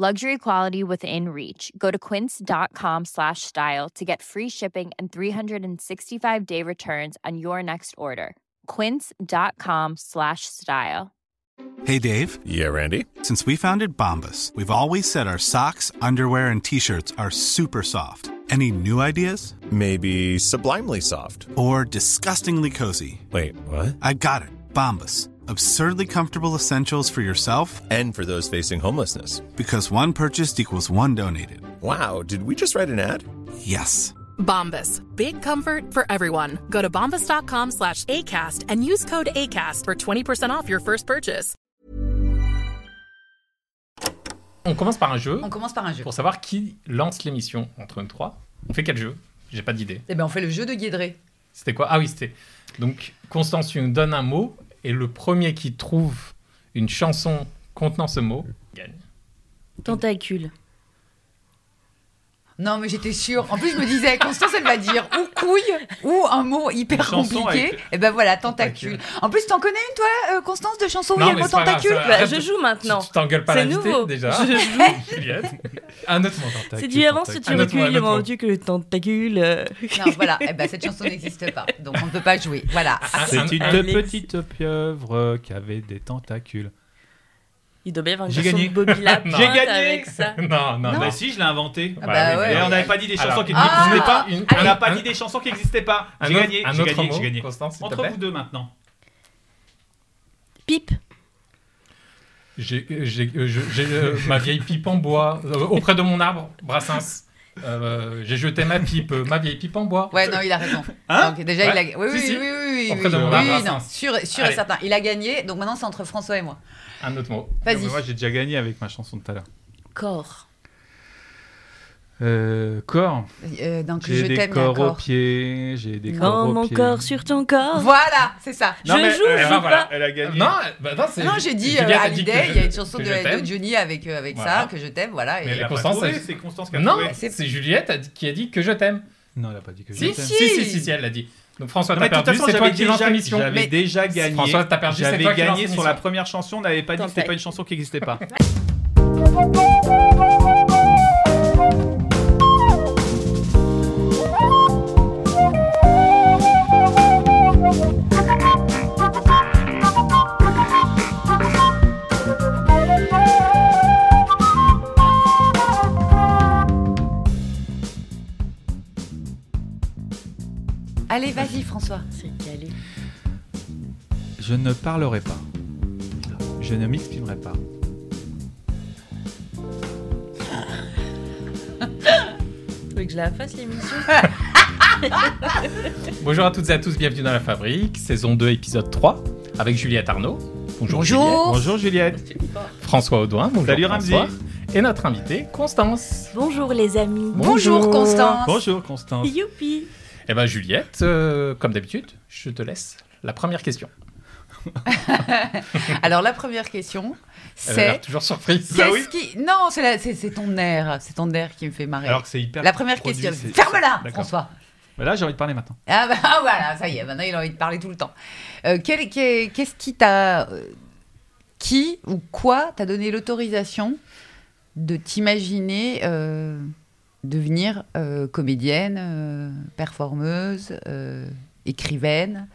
Luxury quality within reach. Go to quince.com slash style to get free shipping and 365 day returns on your next order. Quince.com slash style. Hey, Dave. Yeah, Randy. Since we founded Bombus, we've always said our socks, underwear, and t shirts are super soft. Any new ideas? Maybe sublimely soft. Or disgustingly cozy? Wait, what? I got it. Bombus. Absurdly comfortable essentials for yourself And for those facing homelessness. because one purchased equals one donated. Wow, did we just write an ad? Yes. Bombas. Big comfort for everyone. Go to bombas.com slash ACAST and use code ACAST for 20% off your first purchase. On commence par un jeu On commence par un jeu. pour savoir qui lance l'émission entre nous trois. On fait quel jeu J'ai pas d'idée. Eh ben, on fait le jeu de Guédré. C'était quoi? Ah oui, c'était. Donc, Constance, tu nous donnes un mot et le premier qui trouve une chanson contenant ce mot gagne. Tentacule. Non, mais j'étais sûre. En plus, je me disais, Constance, elle va dire ou couille ou un mot hyper compliqué. avec- Et ben voilà, tentacule. En plus, t'en connais une, toi, euh, Constance, de chanson où il y a le mot c'est grave, tentacule Bah, je joue maintenant. Tu t'engueules pas C'est nouveau. déjà. Je joue. Juliette. Un autre mot. C'est du avant si tu recules, mot. rendu que le tentacule. euh, Non, voilà. Eh ben, cette chanson n'existe pas. Donc, on ne peut pas jouer. Voilà. Ah, C'est un- une un- petite pieuvre qui avait des tentacules. Il doit bien avoir une J'ai chanson gagné. de Bobby Lapointe J'ai gagné. avec ça. Non, non, non. Bah si, je l'ai inventé. Ah bah ouais. Et on n'avait pas dit des chansons Alors, qui ah, n'existaient pas. une- On n'a pas un- dit des chansons qui n'existaient pas. un J'ai autre- gagné, j'ai gagné, mot, j'ai gagné. Constance, Entre plaît. vous deux maintenant. Pipe. J'ai j'ai- euh, je- j'ai, euh, ma vieille pipe en bois euh, auprès de mon arbre, Brassens. Euh, j'ai jeté ma pipe, ma vieille pipe en bois. Ouais, non, il a raison. Hein Donc, déjà, Ouais. il a. Oui, Si, oui, si. oui, oui, oui. Oui, de mon oui, oui, non, sûr, sûr et certain. Il a gagné. Donc, maintenant, c'est entre François et moi. Un autre mot. Vas-y. Moi, j'ai déjà gagné avec ma chanson de tout à l'heure. Corps. Euh, corps. Euh, donc, je J'ai des un corps aux corps. pieds. J'ai des corps Quand aux mon pieds. corps sur ton corps. Voilà, c'est ça. Je joue, je eh ben joue voilà. pas. Elle a gagné. Non, bah non, c'est. Non, j'ai dit euh, Hallyday, je- il y a une chanson de, je de Johnny avec, euh, avec Voilà. ça, que je t'aime, voilà. et- Mais Elle a pas Constance, c'est Constance qui a Non, trouvé. c'est Juliette qui a dit que je t'aime. Non, elle a pas dit que je Si, t'aime. si, si, si, si, elle l'a dit. Donc François, Non, t'as mais perdu, c'est toi j'avais qui lance déjà, l'émission. j'avais Mais- déjà gagné. François, t'as perdu, c'est J'avais toi qui lance gagné sur la première chanson, on n'avait pas dit que c'était pas une chanson qui n'existait pas. Allez, vas-y, François. C'est calé. Je ne parlerai pas. Je ne m'exprimerai pas. Veux que je la fasse l'émission Bonjour à toutes et à tous, bienvenue dans la fabrique, saison 2, épisode 3, avec Juliette Arnaud. Bonjour. Bonjour. Juliette. Bonjour Juliette. François Audouin. Bonjour. Salut, Ramzi. Et notre invité, Constance. Bonjour les amis. Bonjour, Constance. Bonjour Constance. Youpi. Eh ben Juliette, euh, comme d'habitude, je te laisse la première question. Alors, la première question, c'est. toujours surprise. Bah qui. Non, c'est la- c'est c'est ton air. C'est ton air qui me fait marrer. Alors que c'est hyper. la première produit, question. Ferme-la. François. Là, j'ai envie de parler maintenant. Ah, bah ah, voilà, ça y est, maintenant il a envie de parler tout le temps. Euh, quel- Qu'est-ce qui t'a. euh, qui ou quoi t'a donné l'autorisation de t'imaginer euh, devenir euh, comédienne, euh, performeuse, euh, écrivaine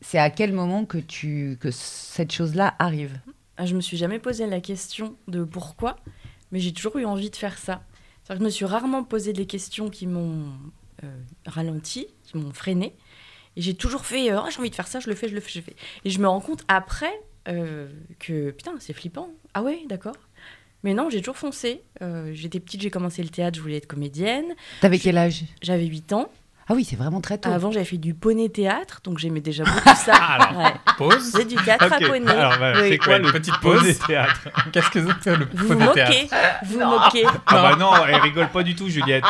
C'est à quel moment que, tu, que cette chose-là arrive? Ah, je me suis jamais posé la question de pourquoi, mais j'ai toujours eu envie de faire ça. Je me suis rarement posé des questions qui m'ont ralentis, qui m'ont freiné. Et j'ai toujours fait, Ah, j'ai envie de faire ça, je le fais, je le fais, je le fais. Et je me rends compte après que, putain, c'est flippant. Ah ouais, d'accord. Mais non, j'ai toujours foncé. Euh, J'étais petite, j'ai commencé le théâtre, je voulais être comédienne. T'avais quel âge? J'avais 8 ans. Ah oui, c'est vraiment très tôt. Avant, j'avais fait du poney théâtre, donc j'aimais déjà beaucoup ça. Alors, Ouais. Pause. C'est du théâtre à poney. Alors, voilà, Oui. c'est quoi le petite pause théâtres Qu'est-ce que c'est le Vous vous théâtre moquez, vous moquez. Ah bah non, elle rigole pas du tout, Juliette.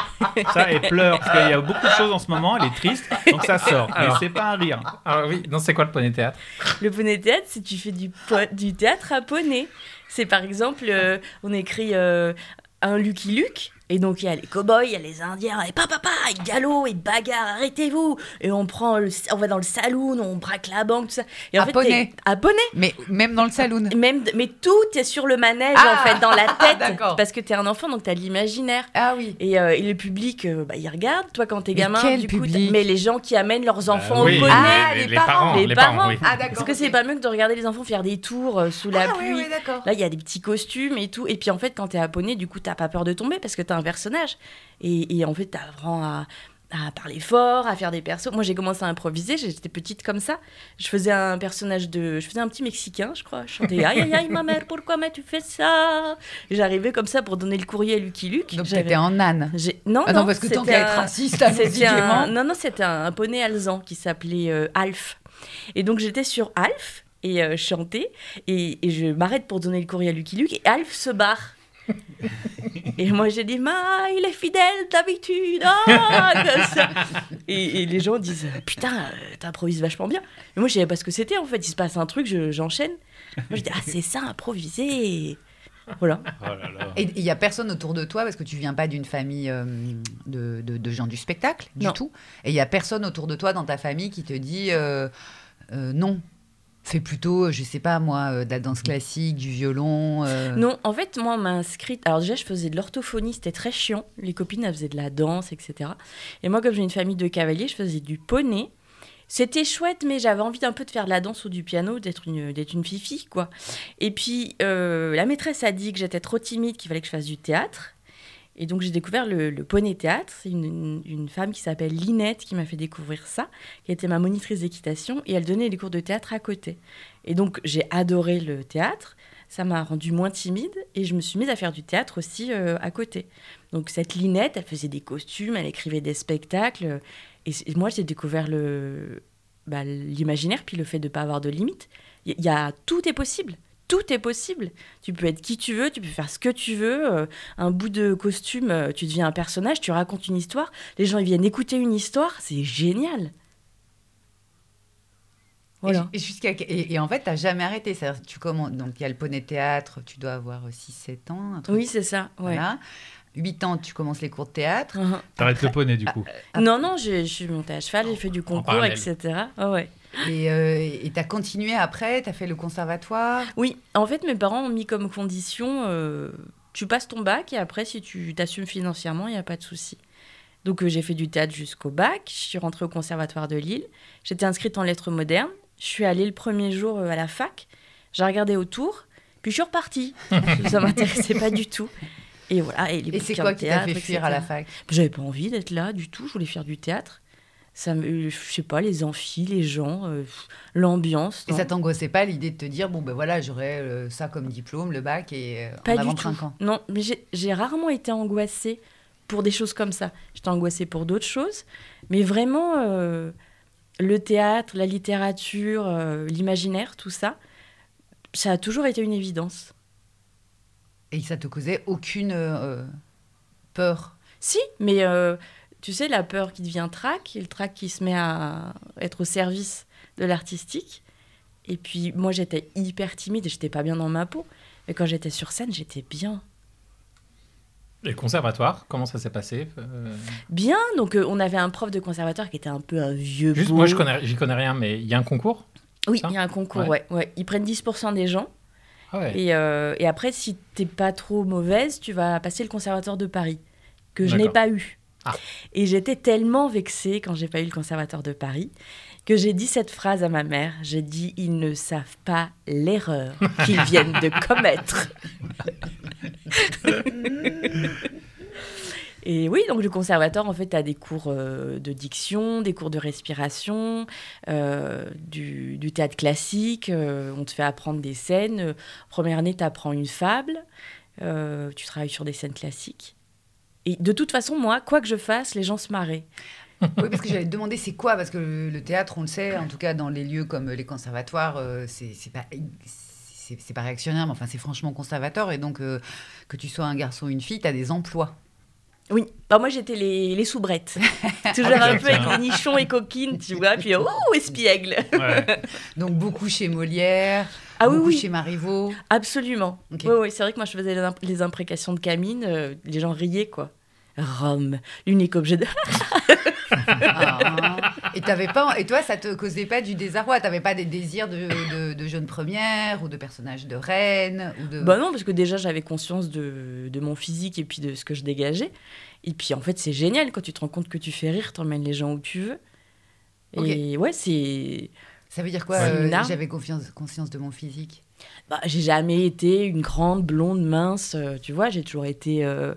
Ça, elle pleure parce qu'il y a beaucoup de choses en ce moment. Elle est triste, donc ça sort. Mais c'est pas un rire. Alors oui, non, c'est quoi le poney théâtre? Le poney théâtre, c'est tu fais du, po- du théâtre à poney. C'est par exemple, euh, on écrit euh, un Lucky Luke. Et donc, il y a les cow-boys, il y a les indiens, et papa, papa, et galop, et bagarre, arrêtez-vous. Et on prend le, on va dans le saloon, on braque la banque, tout ça. Et en À fait, poney. À poney. Mais même dans le saloon. Même, mais tout est sur le manège, Ah, en fait, dans la tête. parce que t'es un enfant, donc t'as de l'imaginaire. Ah oui. Et, euh, et le public, euh, bah, il regarde. Toi, quand t'es gamin, quel du coup, public t'as- mais les gens qui amènent leurs enfants oui, au poney. Ah, les, les les parents. parents, Les parents, parents. oui. Ah d'accord. Est-ce que c'est pas mieux que de regarder les enfants faire des tours euh, sous la Ah oui, pluie oui, d'accord. Là, il y a des petits costumes et tout. Et puis, en fait, quand t'es à poney, du coup, t'as pas peur de tomber parce que t'as un personnage. Et, et en fait, t'apprends à, à parler fort, à faire des persos. Moi, j'ai commencé à improviser. J'étais petite comme ça. Je faisais un personnage de. Je faisais un petit Mexicain, je crois. Je chantais Aïe, aïe, aïe, ma mère, pourquoi m'as-tu fait ça? J'arrivais comme ça pour donner le courrier à Lucky Luke. Donc t'étais en âne. Non, Ah non, non, parce que tant qu'à être un- raciste, un... Non, non, c'était un, poney alezan qui s'appelait euh, Alf. Et donc j'étais sur Alf et euh, je chantais et, et je m'arrête pour donner le courrier à Lucky Luke et Alf se barre. et moi j'ai dit, ma, il est fidèle d'habitude. ah, ça. Et, et les gens disent, putain, euh, t'improvises vachement bien. Et moi je savais pas ce que c'était en fait. Il se passe un truc, je- j'enchaîne. moi je dis, ah c'est ça, improviser. Voilà. Oh là là. Et il y a personne autour de toi parce que tu viens pas d'une famille euh, de, de- de gens du spectacle du Non. tout. Et il y a personne autour de toi dans ta famille qui te dit euh, euh, non. Fais plutôt, je sais pas moi, euh, de la danse classique, du violon. euh. Non, en fait, moi, on m'a inscrite. Alors, déjà, je faisais de l'orthophonie, c'était très chiant. Les copines, elles faisaient de la danse, etc. Et moi, comme j'ai une famille de cavaliers, je faisais du poney. C'était chouette, mais j'avais envie d'un peu de faire de la danse ou du piano, d'être une, d'être une fifi, quoi. Et puis, euh, la maîtresse a dit que j'étais trop timide, qu'il fallait que je fasse du théâtre. Et donc, j'ai découvert le, le poney théâtre. C'est une, femme qui s'appelle Linette qui m'a fait découvrir ça, qui était ma monitrice d'équitation, et elle donnait des cours de théâtre à côté. Et donc, j'ai adoré le théâtre ça m'a rendue moins timide et je me suis mise à faire du théâtre aussi euh, à côté. Donc cette Linette, elle faisait des costumes, elle écrivait des spectacles et, moi j'ai découvert le bah, l'imaginaire puis le fait de ne pas avoir de limites. Il y a tout est possible. Tout est possible. Tu peux être qui tu veux, tu peux faire ce que tu veux. euh, un bout de costume, euh, tu deviens un personnage, tu racontes une histoire. Les gens ils viennent écouter une histoire, c'est génial. Voilà. Et, jusqu'à- et, et en fait, tu n'as jamais arrêté. C'est-à-dire, Tu commences, donc il y a le poney théâtre, tu dois avoir 6-7 ans. Un truc, Oui, c'est ça. Ouais. Voilà. 8 ans, tu commences les cours de théâtre. Mhm. T'arrêtes le poney du coup. Ah. Non, non, je, je suis montée à cheval, j'ai fait du concours, etc. Ah ouais. Et tu as continué après, tu as fait le conservatoire? Oui, en fait, mes parents ont mis comme condition euh, tu passes ton bac et après, si tu t'assumes financièrement, il n'y a pas de souci. Donc, euh, j'ai fait du théâtre jusqu'au bac. Je suis rentrée au conservatoire de Lille. J'étais inscrite en lettres modernes. Je suis allée le premier jour euh, à la fac. J'ai regardé autour, puis je suis repartie. Ça m'intéressait pas du tout. Et voilà. Et, les Et c'est quoi qui t'a fait théâtre, fuir à la etc. fac? J'avais pas envie d'être là du tout. Je voulais faire du théâtre. Ça me, je sais pas, les amphis, les gens, euh, l'ambiance. Et ça t'angoissait pas l'idée de te dire, bon ben voilà, j'aurai euh, ça comme diplôme, le bac, et euh, Pas en du tout. 5 ans Non, mais j'ai- j'ai rarement été angoissée pour des choses comme ça. J'étais angoissée pour d'autres choses. Mais vraiment, euh, le théâtre, la littérature, euh, l'imaginaire, tout ça, ça a toujours été une évidence. Et ça te causait aucune euh, peur? Si, mais euh, tu sais, la peur qui devient trac, et le trac qui se met à être au service de l'artistique. Et puis, moi, j'étais hyper timide et j'étais pas bien dans ma peau. Mais quand j'étais sur scène, j'étais bien. Et le conservatoire, comment ça s'est passé Euh, Bien, donc euh, on avait un prof de conservatoire qui était un peu un vieux Juste, beau. moi, je connais, j'y connais rien, mais il y a un concours Oui, il y a un concours, Ouais. ouais. ouais. Ils prennent 10% des gens. Ah ouais. Et, euh, et après, si t'es pas trop mauvaise, tu vas passer le conservatoire de Paris, que je n'ai pas eu. Ah. Et j'étais tellement vexée quand j'ai pas eu le conservatoire de Paris que j'ai dit cette phrase à ma mère. J'ai dit ils ne savent pas l'erreur qu'ils viennent de commettre. Et oui, donc le conservatoire, en fait, as des cours euh, de diction, des cours de respiration, euh, du, du théâtre classique. euh, on te fait apprendre des scènes. Première année, tu apprends une fable. tu travailles sur des scènes classiques. Et de toute façon, moi, quoi que je fasse, les gens se marraient. Oui, parce que j'allais te demander c'est quoi? Parce que le, le théâtre, on le sait, en tout cas dans les lieux comme les conservatoires, euh, c'est c'est pas. C'est pas réactionnaire, mais enfin c'est franchement conservateur. Et donc, euh, que tu sois un garçon ou une fille, tu as des emplois. Oui, bah, moi j'étais les, les soubrettes. Toujours Ah, un peu avec les nichons et coquines, tu vois. Puis, oh, espiègle Ouais. Donc, beaucoup chez Molière, Ah oui, beaucoup oui. chez Marivaux. Absolument. Ok. Oui, oui, c'est vrai que moi je faisais les, imp- les imprécations de Camille, euh, les gens riaient quoi. Rome, l'unique objet de. Ah. et, t'avais pas, et toi, ça te causait pas du désarroi? T'avais pas des désirs de, de, de jeune première ou de personnage de reine ou de... Bah non, parce que déjà j'avais conscience de, de mon physique et puis de ce que je dégageais. Et puis en fait, c'est génial quand tu te rends compte que tu fais rire, t'emmènes les gens où tu veux. Et ouais, c'est. Ça veut dire quoi euh. J'avais confiance, conscience de mon physique? Bah, j'ai jamais été une grande blonde mince, euh, tu vois, j'ai toujours été. euh,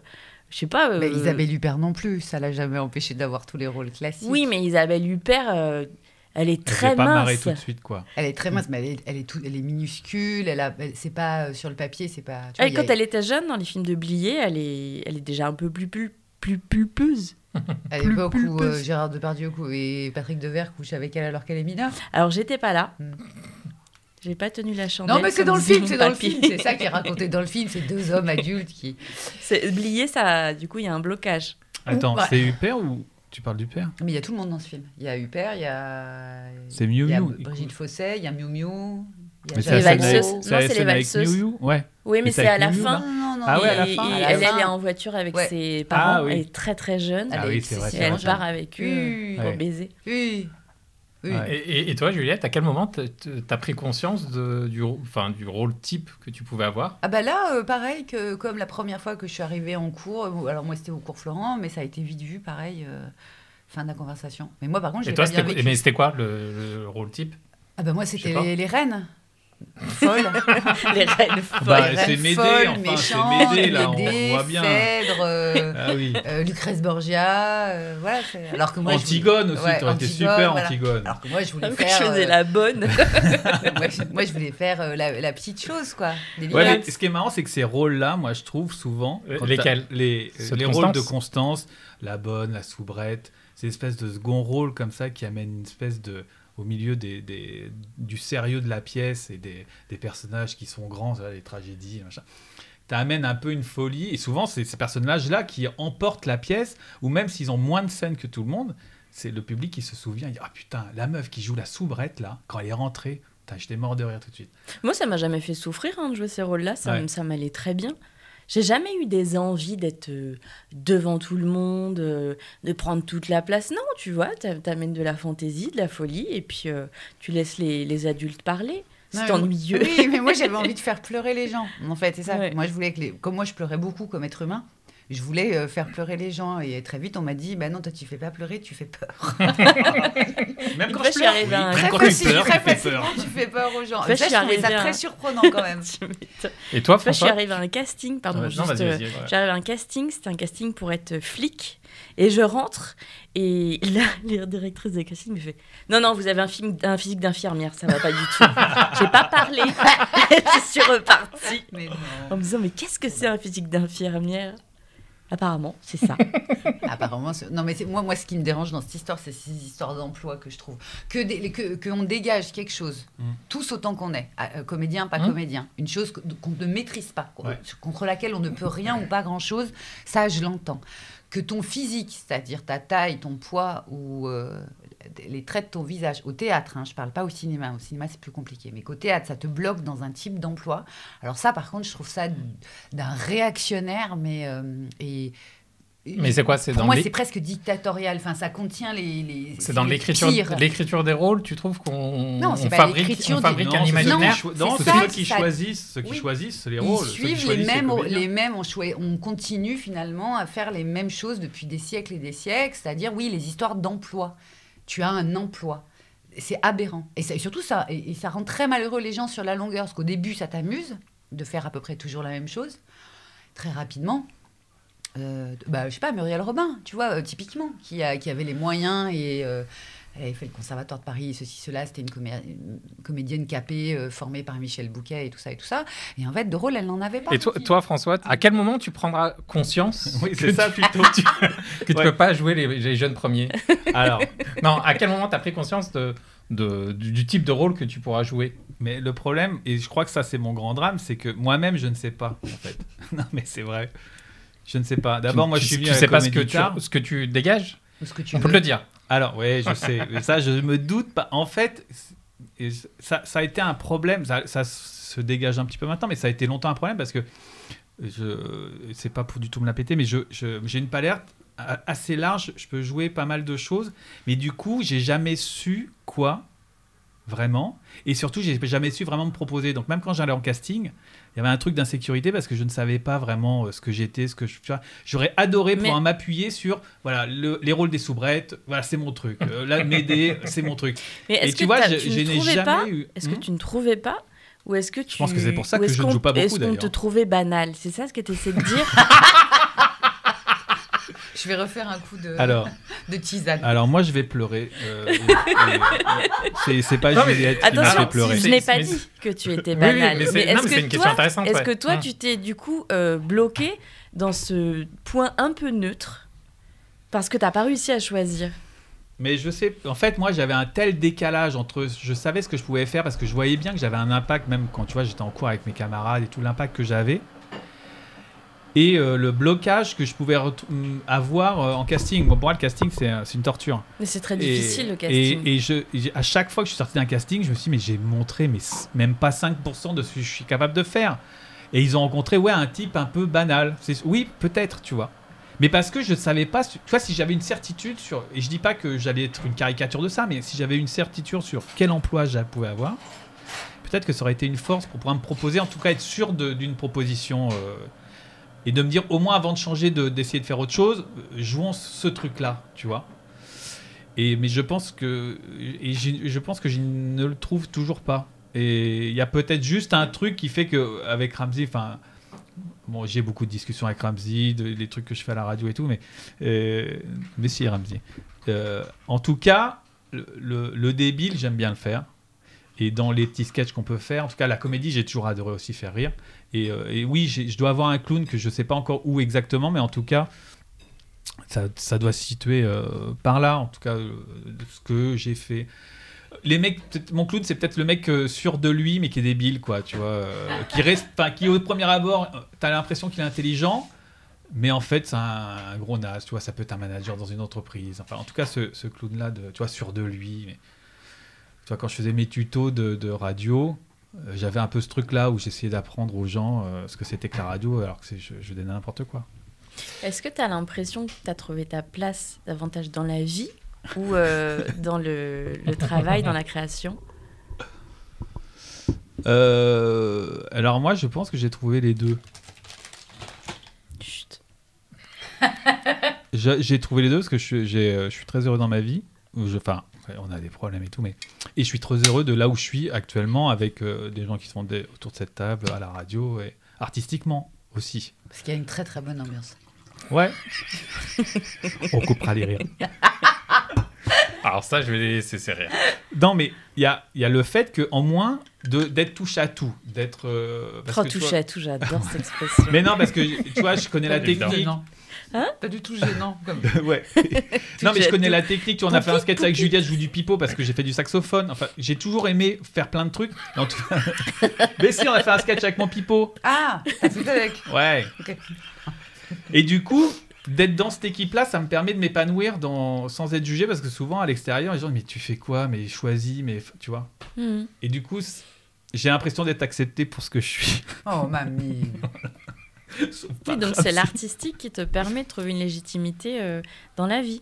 je sais pas. Mais euh, Isabelle Huppert non plus, ça l'a jamais empêché d'avoir tous les rôles classiques. Oui, mais Isabelle Huppert, euh, elle est Elle très s'est pas marrée mince. tout de suite, quoi. Elle est très mince, mais elle est, elle est, tout- elle est minuscule. Elle a, elle- c'est pas euh, sur le papier, c'est pas. tu vois, a- quand elle était jeune, dans les films de Blier, elle est, elle est déjà un peu plus, plus, plus pulpeuse. à plus l'époque où euh. Gérard Depardieu et Patrick Devers couchent avec elle alors qu'elle est mineure. Alors, j'étais pas là. Hmm. J'ai pas tenu la chandelle. Non, mais c'est dans le film, c'est dans le film. C'est ça qui est raconté dans le film. C'est deux hommes adultes qui. C'est- Blier, ça, du coup, il y a un blocage. Attends, Ouais. c'est Huppert ou tu parles du père Mais il y a tout le monde dans ce film. Il y a Huppert, il y a. C'est Miu Il y a Miu. Brigitte Fossé, il y a Miu Miu. Mais c'est les valseuses. Non, c'est les valseuses. Ouais. Oui, mais c'est à la fin. Ah ouais, à la elle, fin. elle est en voiture avec Ouais. ses parents. Ah oui. Elle est très très jeune. Ah Elle oui, est c'est vrai, Et c'est elle vrai. part avec eux pour baiser. Oui. Oui. Ouais. Et, toi, Juliette, à quel moment t'as as pris conscience de, du, rô- enfin, du rôle type que tu pouvais avoir? Ah bah là, euh, pareil que comme la première fois que je suis arrivée en cours, euh, alors moi c'était au cours Florent, mais ça a été vite vu, pareil, euh, fin de la conversation. Mais moi par contre, toi, pas bien c'était vécu. mais c'était quoi le, le rôle type? Ah bah moi c'était les, les reines. Folles. Les reines folles. Bah, Les c'est reines Médée, folles, enfin, c'est méchantes, Médée, là, on Médée, voit bien. Phèdre, euh, Ah oui. euh, Lucrèce Borgia, euh, voilà. c'est- Alors que moi, je voulais- Antigone aussi, Ouais, t'aurais été Antigone, super voilà. Antigone. Alors que moi je voulais faire. je faisais euh, la bonne. moi, je, moi, je voulais faire euh, la, la petite chose quoi. Ouais, ce qui est marrant, c'est que ces rôles-là, moi, je trouve souvent. Euh, lesquels Les, les rôles de Constance la bonne, la soubrette, ces espèces de second rôles comme ça qui amènent une espèce de. Au milieu des, des- du sérieux de la pièce et des, des personnages qui sont grands, les tragédies, machin. T'amènes un peu une folie, et souvent, c'est ces personnages-là qui emportent la pièce, ou même s'ils ont moins de scènes que tout le monde, c'est le public qui se souvient, il dit Ah putain, la meuf qui joue la soubrette, là, quand elle est rentrée, j'étais mort de rire tout de suite. Moi, ça m'a jamais fait souffrir hein, de jouer ces rôles-là. Ça, Ouais. ça m'allait très bien. J'ai jamais eu des envies d'être euh, devant tout le monde, euh, de prendre toute la place. Non, tu vois, t'a- t'amènes de la fantaisie, de la folie, et puis euh, tu laisses les, les adultes parler. C'est ennuyeux. Oui, mais moi j'avais envie de faire pleurer les gens. En fait, c'est ça. Ouais. Moi je voulais que les... comme moi je pleurais beaucoup comme être humain, je voulais euh, faire pleurer les gens et très vite on m'a dit bah non toi tu fais pas pleurer, tu fais peur. Même quand je pleure, arrivée oui, à un- même Très quand tu facile, pleures, très tu fais facilement, peur. tu fais peur aux gens. Fois, ça, je trouvais ça très surprenant quand même. Tu. Et toi, fois, je suis François arrivée à un casting, pardon, Ouais, non, juste, vas-y, euh, ouais. j'arrive à un casting, c'était un casting pour être flic, et je rentre, et là, la directrice de casting me fait « Non, non, vous avez un, film, un physique d'infirmière, ça va pas du tout. » J'ai pas parlé, je suis repartie, Mais en me disant « Mais qu'est-ce que c'est un physique d'infirmière ?» Apparemment, c'est ça. Apparemment, c'est- non mais c'est moi, moi ce qui me dérange dans cette histoire, c'est ces histoires d'emploi que je trouve que des- que qu'on dégage quelque chose, Mm. tous autant qu'on est, Ah, euh, comédien pas Mm. comédien, une chose qu'on ne maîtrise pas, Ouais. contre laquelle on ne peut rien ou pas grand chose, ça je l'entends. Que ton physique, c'est-à-dire ta taille, ton poids ou euh, les traits de ton visage au théâtre, hein, je parle pas au cinéma, au cinéma c'est plus compliqué, mais qu'au théâtre ça te bloque dans un type d'emploi. Alors ça par contre je trouve ça d'un réactionnaire, mais euh, et Mais c'est quoi C'est pour dans moi, c'est presque dictatorial. Enfin, ça contient les. les C'est dans l'écriture, l'écriture des rôles, tu trouves qu'on Non, c'est on pas fabrique, l'écriture on des- fabrique Non, un c'est ceux qui imaginaire Non, c'est ceux qui ça- choisissent, ceux qui Oui. choisissent les Ils rôles. ceux qui suivent les mêmes, les mêmes on, on continue finalement à faire les mêmes choses depuis des siècles et des siècles, c'est-à-dire, oui, les histoires d'emploi. Tu as un emploi. C'est aberrant. Et, ça- et surtout, ça, et, ça rend très malheureux les gens sur la longueur, parce qu'au début, ça t'amuse de faire à peu près toujours la même chose, très rapidement. euh, bah, je sais pas, Muriel Robin, tu vois, euh, typiquement, qui, a, qui avait les moyens et euh, elle avait fait le Conservatoire de Paris, ceci, cela. C'était une, comé- une comédienne capée, euh, formée par Michel Bouquet et tout ça et tout ça. Et en fait, de rôle, elle n'en avait pas. Et toi, toi, François, à quel moment tu prendras conscience Oui, que c'est ça tu- plutôt. tu- que tu Ouais. peux pas jouer les, les jeunes premiers Alors, Non, à quel moment tu as pris conscience de, de- du, du type de rôle que tu pourras jouer? Mais le problème, et je crois que ça c'est mon grand drame, c'est que moi-même je ne sais pas en fait. non mais c'est vrai. Je ne sais pas. D'abord, moi tu- je suis venu Tu à sais pas ce que, tu, ce que tu dégages? Ou ce que tu On peut veux. te le dire. Alors, oui, je sais. Mais ça, je me doute pas. En fait, ça, ça a été un problème. Ça, ça se dégage un petit peu maintenant, mais ça a été longtemps un problème parce que je, c'est pas pour du tout me la péter, mais je, je- j'ai une palette assez large. Je peux jouer pas mal de choses, mais du coup, j'ai jamais su quoi vraiment. Et surtout, j'ai jamais su vraiment me proposer. Donc, même quand j'allais en casting, il y avait un truc d'insécurité parce que je ne savais pas vraiment euh, ce que j'étais, ce que je. tu vois. J'aurais adoré Mais- pouvoir m'appuyer sur voilà le- les rôles des soubrettes. Voilà, c'est mon truc. Euh, là, m'aider, c'est mon truc. Mais Et est-ce tu que vois, t'as- je- tu je ne n'ai trouvais jamais pas eu- Est-ce que Hmm tu ne trouvais pas ou est-ce que tu pense que c'est pour ça que je ne joue pas beaucoup, Est-ce qu'on te trouvait banal? C'est ça ce que tu essaies de dire? Je vais refaire un coup de, Alors, de tisane. alors moi, je vais pleurer. Euh, et- c'est, pas Non, mais Juliette qui me Attention, fait pleurer. je n'ai pas dit que tu étais Oui, oui, banal. mais est-ce mais c'est que une question toi, intéressante, est-ce ouais. que toi, Hum. tu t'es du coup euh, bloqué dans ce point un peu neutre parce que t'as pas réussi à choisir? Mais je sais, en fait, moi, j'avais un tel décalage entre. Je savais ce que je pouvais faire parce que je voyais bien que j'avais un impact, même quand tu vois, j'étais en cours avec mes camarades et tout l'impact que j'avais. Et euh, le blocage que je pouvais mm, avoir euh, en casting. Bon, pour moi, le casting, c'est une torture. Mais c'est très Et- difficile le casting. Et, et je, et à chaque fois que je suis sorti d'un casting, je me suis dit, mais j'ai montré mais même pas 5% de ce que je suis capable de faire. Et ils ont rencontré, ouais, un type un peu banal. Oui, peut-être, tu vois. Mais parce que je ne savais pas, tu vois, si j'avais une certitude sur, et je dis pas que j'allais être une caricature de ça, mais si j'avais une certitude sur quel emploi je pouvais avoir, peut-être que ça aurait été une force pour pouvoir me proposer, en tout cas être sûr d'une proposition, euh, et de me dire, au moins avant de changer, de- d'essayer de, faire autre chose, jouons ce truc-là, tu vois. Et, mais je pense que je pense que je ne le trouve toujours pas. Et il y a peut-être juste un truc qui fait que avec Ramsey, enfin, bon, j'ai beaucoup de discussions avec Ramsey, de- les trucs que je fais à la radio et tout, mais euh, mais si Ramsey. Euh, en tout cas, le débile, j'aime bien le faire. Et dans les petits sketchs qu'on peut faire, en tout cas la comédie, j'ai toujours adoré aussi faire rire. Et, euh, et oui, je dois avoir un clown que je sais pas encore où exactement, mais en tout cas, ça, doit se situer euh, par là, en tout cas, euh, ce que j'ai fait. Les mecs, mon clown, c'est peut-être le mec sûr de lui, mais qui est débile, quoi, tu vois. qui reste, qui au premier abord, t'as l'impression qu'il est intelligent, mais en fait, c'est un, gros naze, tu vois. Ça peut être un manager dans une entreprise. Enfin, en tout cas, ce, clown-là, tu vois, sûr de lui. Mais, tu vois, quand je faisais mes tutos de, radio, j'avais un peu ce truc-là où j'essayais d'apprendre aux gens euh, ce que c'était que la radio, alors que c'est- je, je donnais n'importe quoi. Est-ce que tu as l'impression que tu as trouvé ta place davantage dans la vie ou euh, dans le, le travail, dans la création? Euh, alors moi, je pense que j'ai trouvé les deux. Chut. J'ai trouvé les deux parce que je euh, je suis très heureux dans ma vie. Je- Enfin, on a des problèmes et tout, mais et je suis très heureux de là où je suis actuellement avec euh, des gens qui sont des- autour de cette table, à la radio et artistiquement aussi. Parce qu'il y a une très très bonne ambiance. Ouais. on coupera les rires. Alors ça, je vais les laisser ces rires. Non, mais il y a, il y a le fait que en moins de d'être touche à tout, d'être. euh, touché vois- à tout, j'adore cette expression. Mais non, parce que tu vois, je connais la technique. Hein Pas du tout gênant. Comme... ouais. non, mais je Tout- connais tout- la technique. Tu vois, on a fait un sketch avec Juliette, je joue du pipeau parce que j'ai fait du saxophone. Enfin, j'ai toujours aimé faire plein de trucs. En tout cas- mais si, on a fait un sketch avec mon pipeau. Ah, fait avec. Ouais. Et du coup, d'être dans cette équipe-là, ça me permet de m'épanouir dans... sans être jugé parce que souvent à l'extérieur, les gens disent Mais tu fais quoi? Mais choisis, mais tu vois. Mhm. Et du coup, j'ai l'impression d'être accepté pour ce que je suis. Oh, mamie. Oui, donc c'est l'artistique qui te permet de trouver une légitimité euh, dans la vie.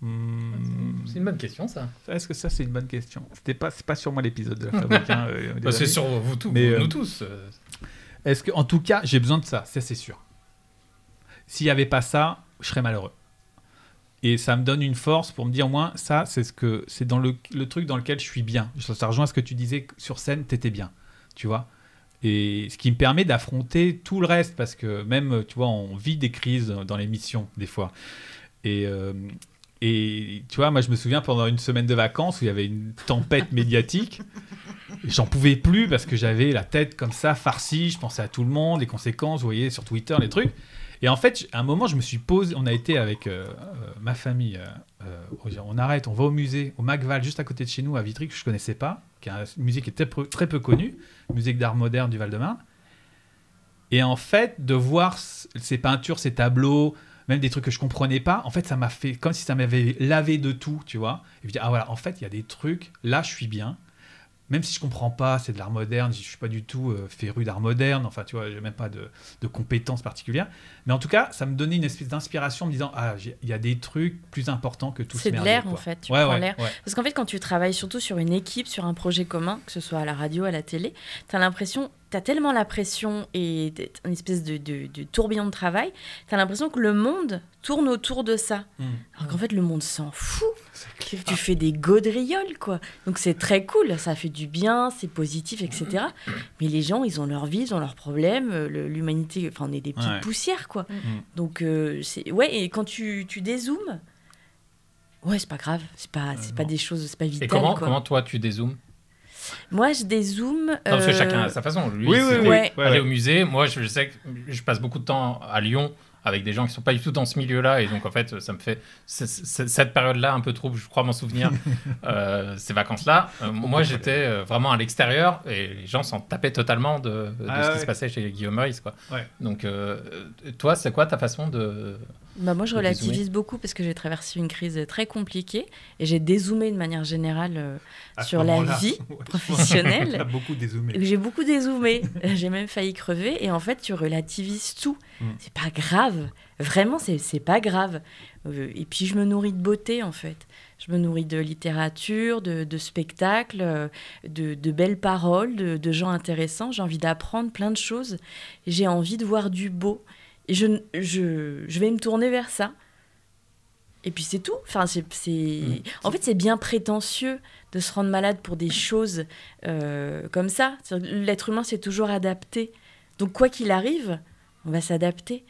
Hmm. C'est une bonne question, ça. Est-ce que ça, c'est une bonne question? C'était pas, c'est pas sur moi l'épisode de la fabrique. hein, euh, Bah, c'est sur vous tous, Mais, vous- euh, nous tous. Est-ce que, en tout cas, j'ai besoin de ça, ça c'est sûr. S'il n'y avait pas ça, je serais malheureux. Et ça me donne une force pour me dire, au moins, ça, c'est ce que, c'est dans le, le truc dans lequel je suis bien. Ça, ça rejoint ce que tu disais sur scène, t'étais bien, tu vois? Et ce qui me permet d'affronter tout le reste, parce que même, tu vois, on vit des crises dans l'émission, des fois. Et, euh, et tu vois, moi, je me souviens pendant une semaine de vacances où il y avait une tempête médiatique. J'en pouvais plus parce que j'avais la tête comme ça, farcie. Je pensais à tout le monde, les conséquences, vous voyez, sur Twitter, les trucs. Et en fait, à un moment, je me suis posé. On a été avec euh, euh, ma famille. euh, on arrête, on va au musée, au Macval, juste à côté de chez nous, à Vitry, que je connaissais pas, qui est un musée qui est très peu, très peu connu, musée d'art moderne du Val-de-Marne. Et en fait, de voir ces peintures, ces tableaux, même des trucs que je comprenais pas, en fait, ça m'a fait comme si ça m'avait lavé de tout, tu vois. Et puis, ah voilà, en fait, il y a des trucs, là, je suis bien. Même si je comprends pas, c'est de l'art moderne, je suis pas du tout euh, féru d'art moderne, enfin, tu vois, j'ai même pas de, de compétences particulières. Mais en tout cas, ça me donnait une espèce d'inspiration en me disant, ah, il y a des trucs plus importants que tout ce C'est de merdier, l'air en fait, tu Ouais, prends ouais, l'air. ouais. Parce qu'en fait, quand tu travailles surtout sur une équipe, sur un projet commun, que ce soit à la radio, à la télé, tu as l'impression, tu as tellement la pression et une espèce de, de- de tourbillon de travail, tu as l'impression que le monde tourne autour de ça. Mm. Alors qu'en fait, le monde s'en fout. Tu, fais des gaudrioles, quoi. Donc c'est très cool, ça fait du bien, c'est positif, etc. Mais les gens, ils ont leur vie, ils ont leurs problèmes. euh, le- L'humanité, enfin, on est des petites Ouais. poussières, quoi. Mm. Donc, euh, c'est. Ouais, et quand tu, tu dézoomes, ouais, c'est pas grave. C'est pas, c'est pas des choses, c'est pas vital. Et comment, quoi. comment toi tu dézoomes? Moi, je dézoome. Non, Parce que euh, chacun a sa façon. Lui, Oui, oui, oui. Ouais. Aller ouais. au musée. Moi, je, je sais que je passe beaucoup de temps à Lyon avec des gens qui sont pas du tout dans ce milieu-là. Et donc, en fait, ça me fait c- c- cette période-là un peu trouble. Je crois m'en souvenir. euh, ces vacances-là. Euh, moi, j'étais euh, vraiment à l'extérieur et les gens s'en tapaient totalement de, de Ah ce qui se passait chez Guillaume Meurice. Quoi. Ouais. Donc, euh, toi, c'est quoi ta façon de. Bah, moi, je relativise beaucoup parce que j'ai traversé une crise très compliquée et j'ai dézoomé de manière générale euh, sur la vie professionnelle. T'as beaucoup dézoomé. J'ai beaucoup dézoomé, j'ai même failli crever, et en fait, tu relativises tout. Mm. C'est pas grave, vraiment, c'est pas grave. Euh, et puis, je me nourris de beauté, en fait. Je me nourris de littérature, de, de spectacles, euh, de, de belles paroles, de, de gens intéressants. J'ai envie d'apprendre plein de choses. J'ai envie de voir du beau. Et je, je, je vais me tourner vers ça. Et puis c'est tout. Enfin, c'est, c'est- Mm. En fait, c'est bien prétentieux de se rendre malade pour des choses euh, comme ça. L'être humain s'est toujours adapté. Donc, quoi qu'il arrive, on va s'adapter.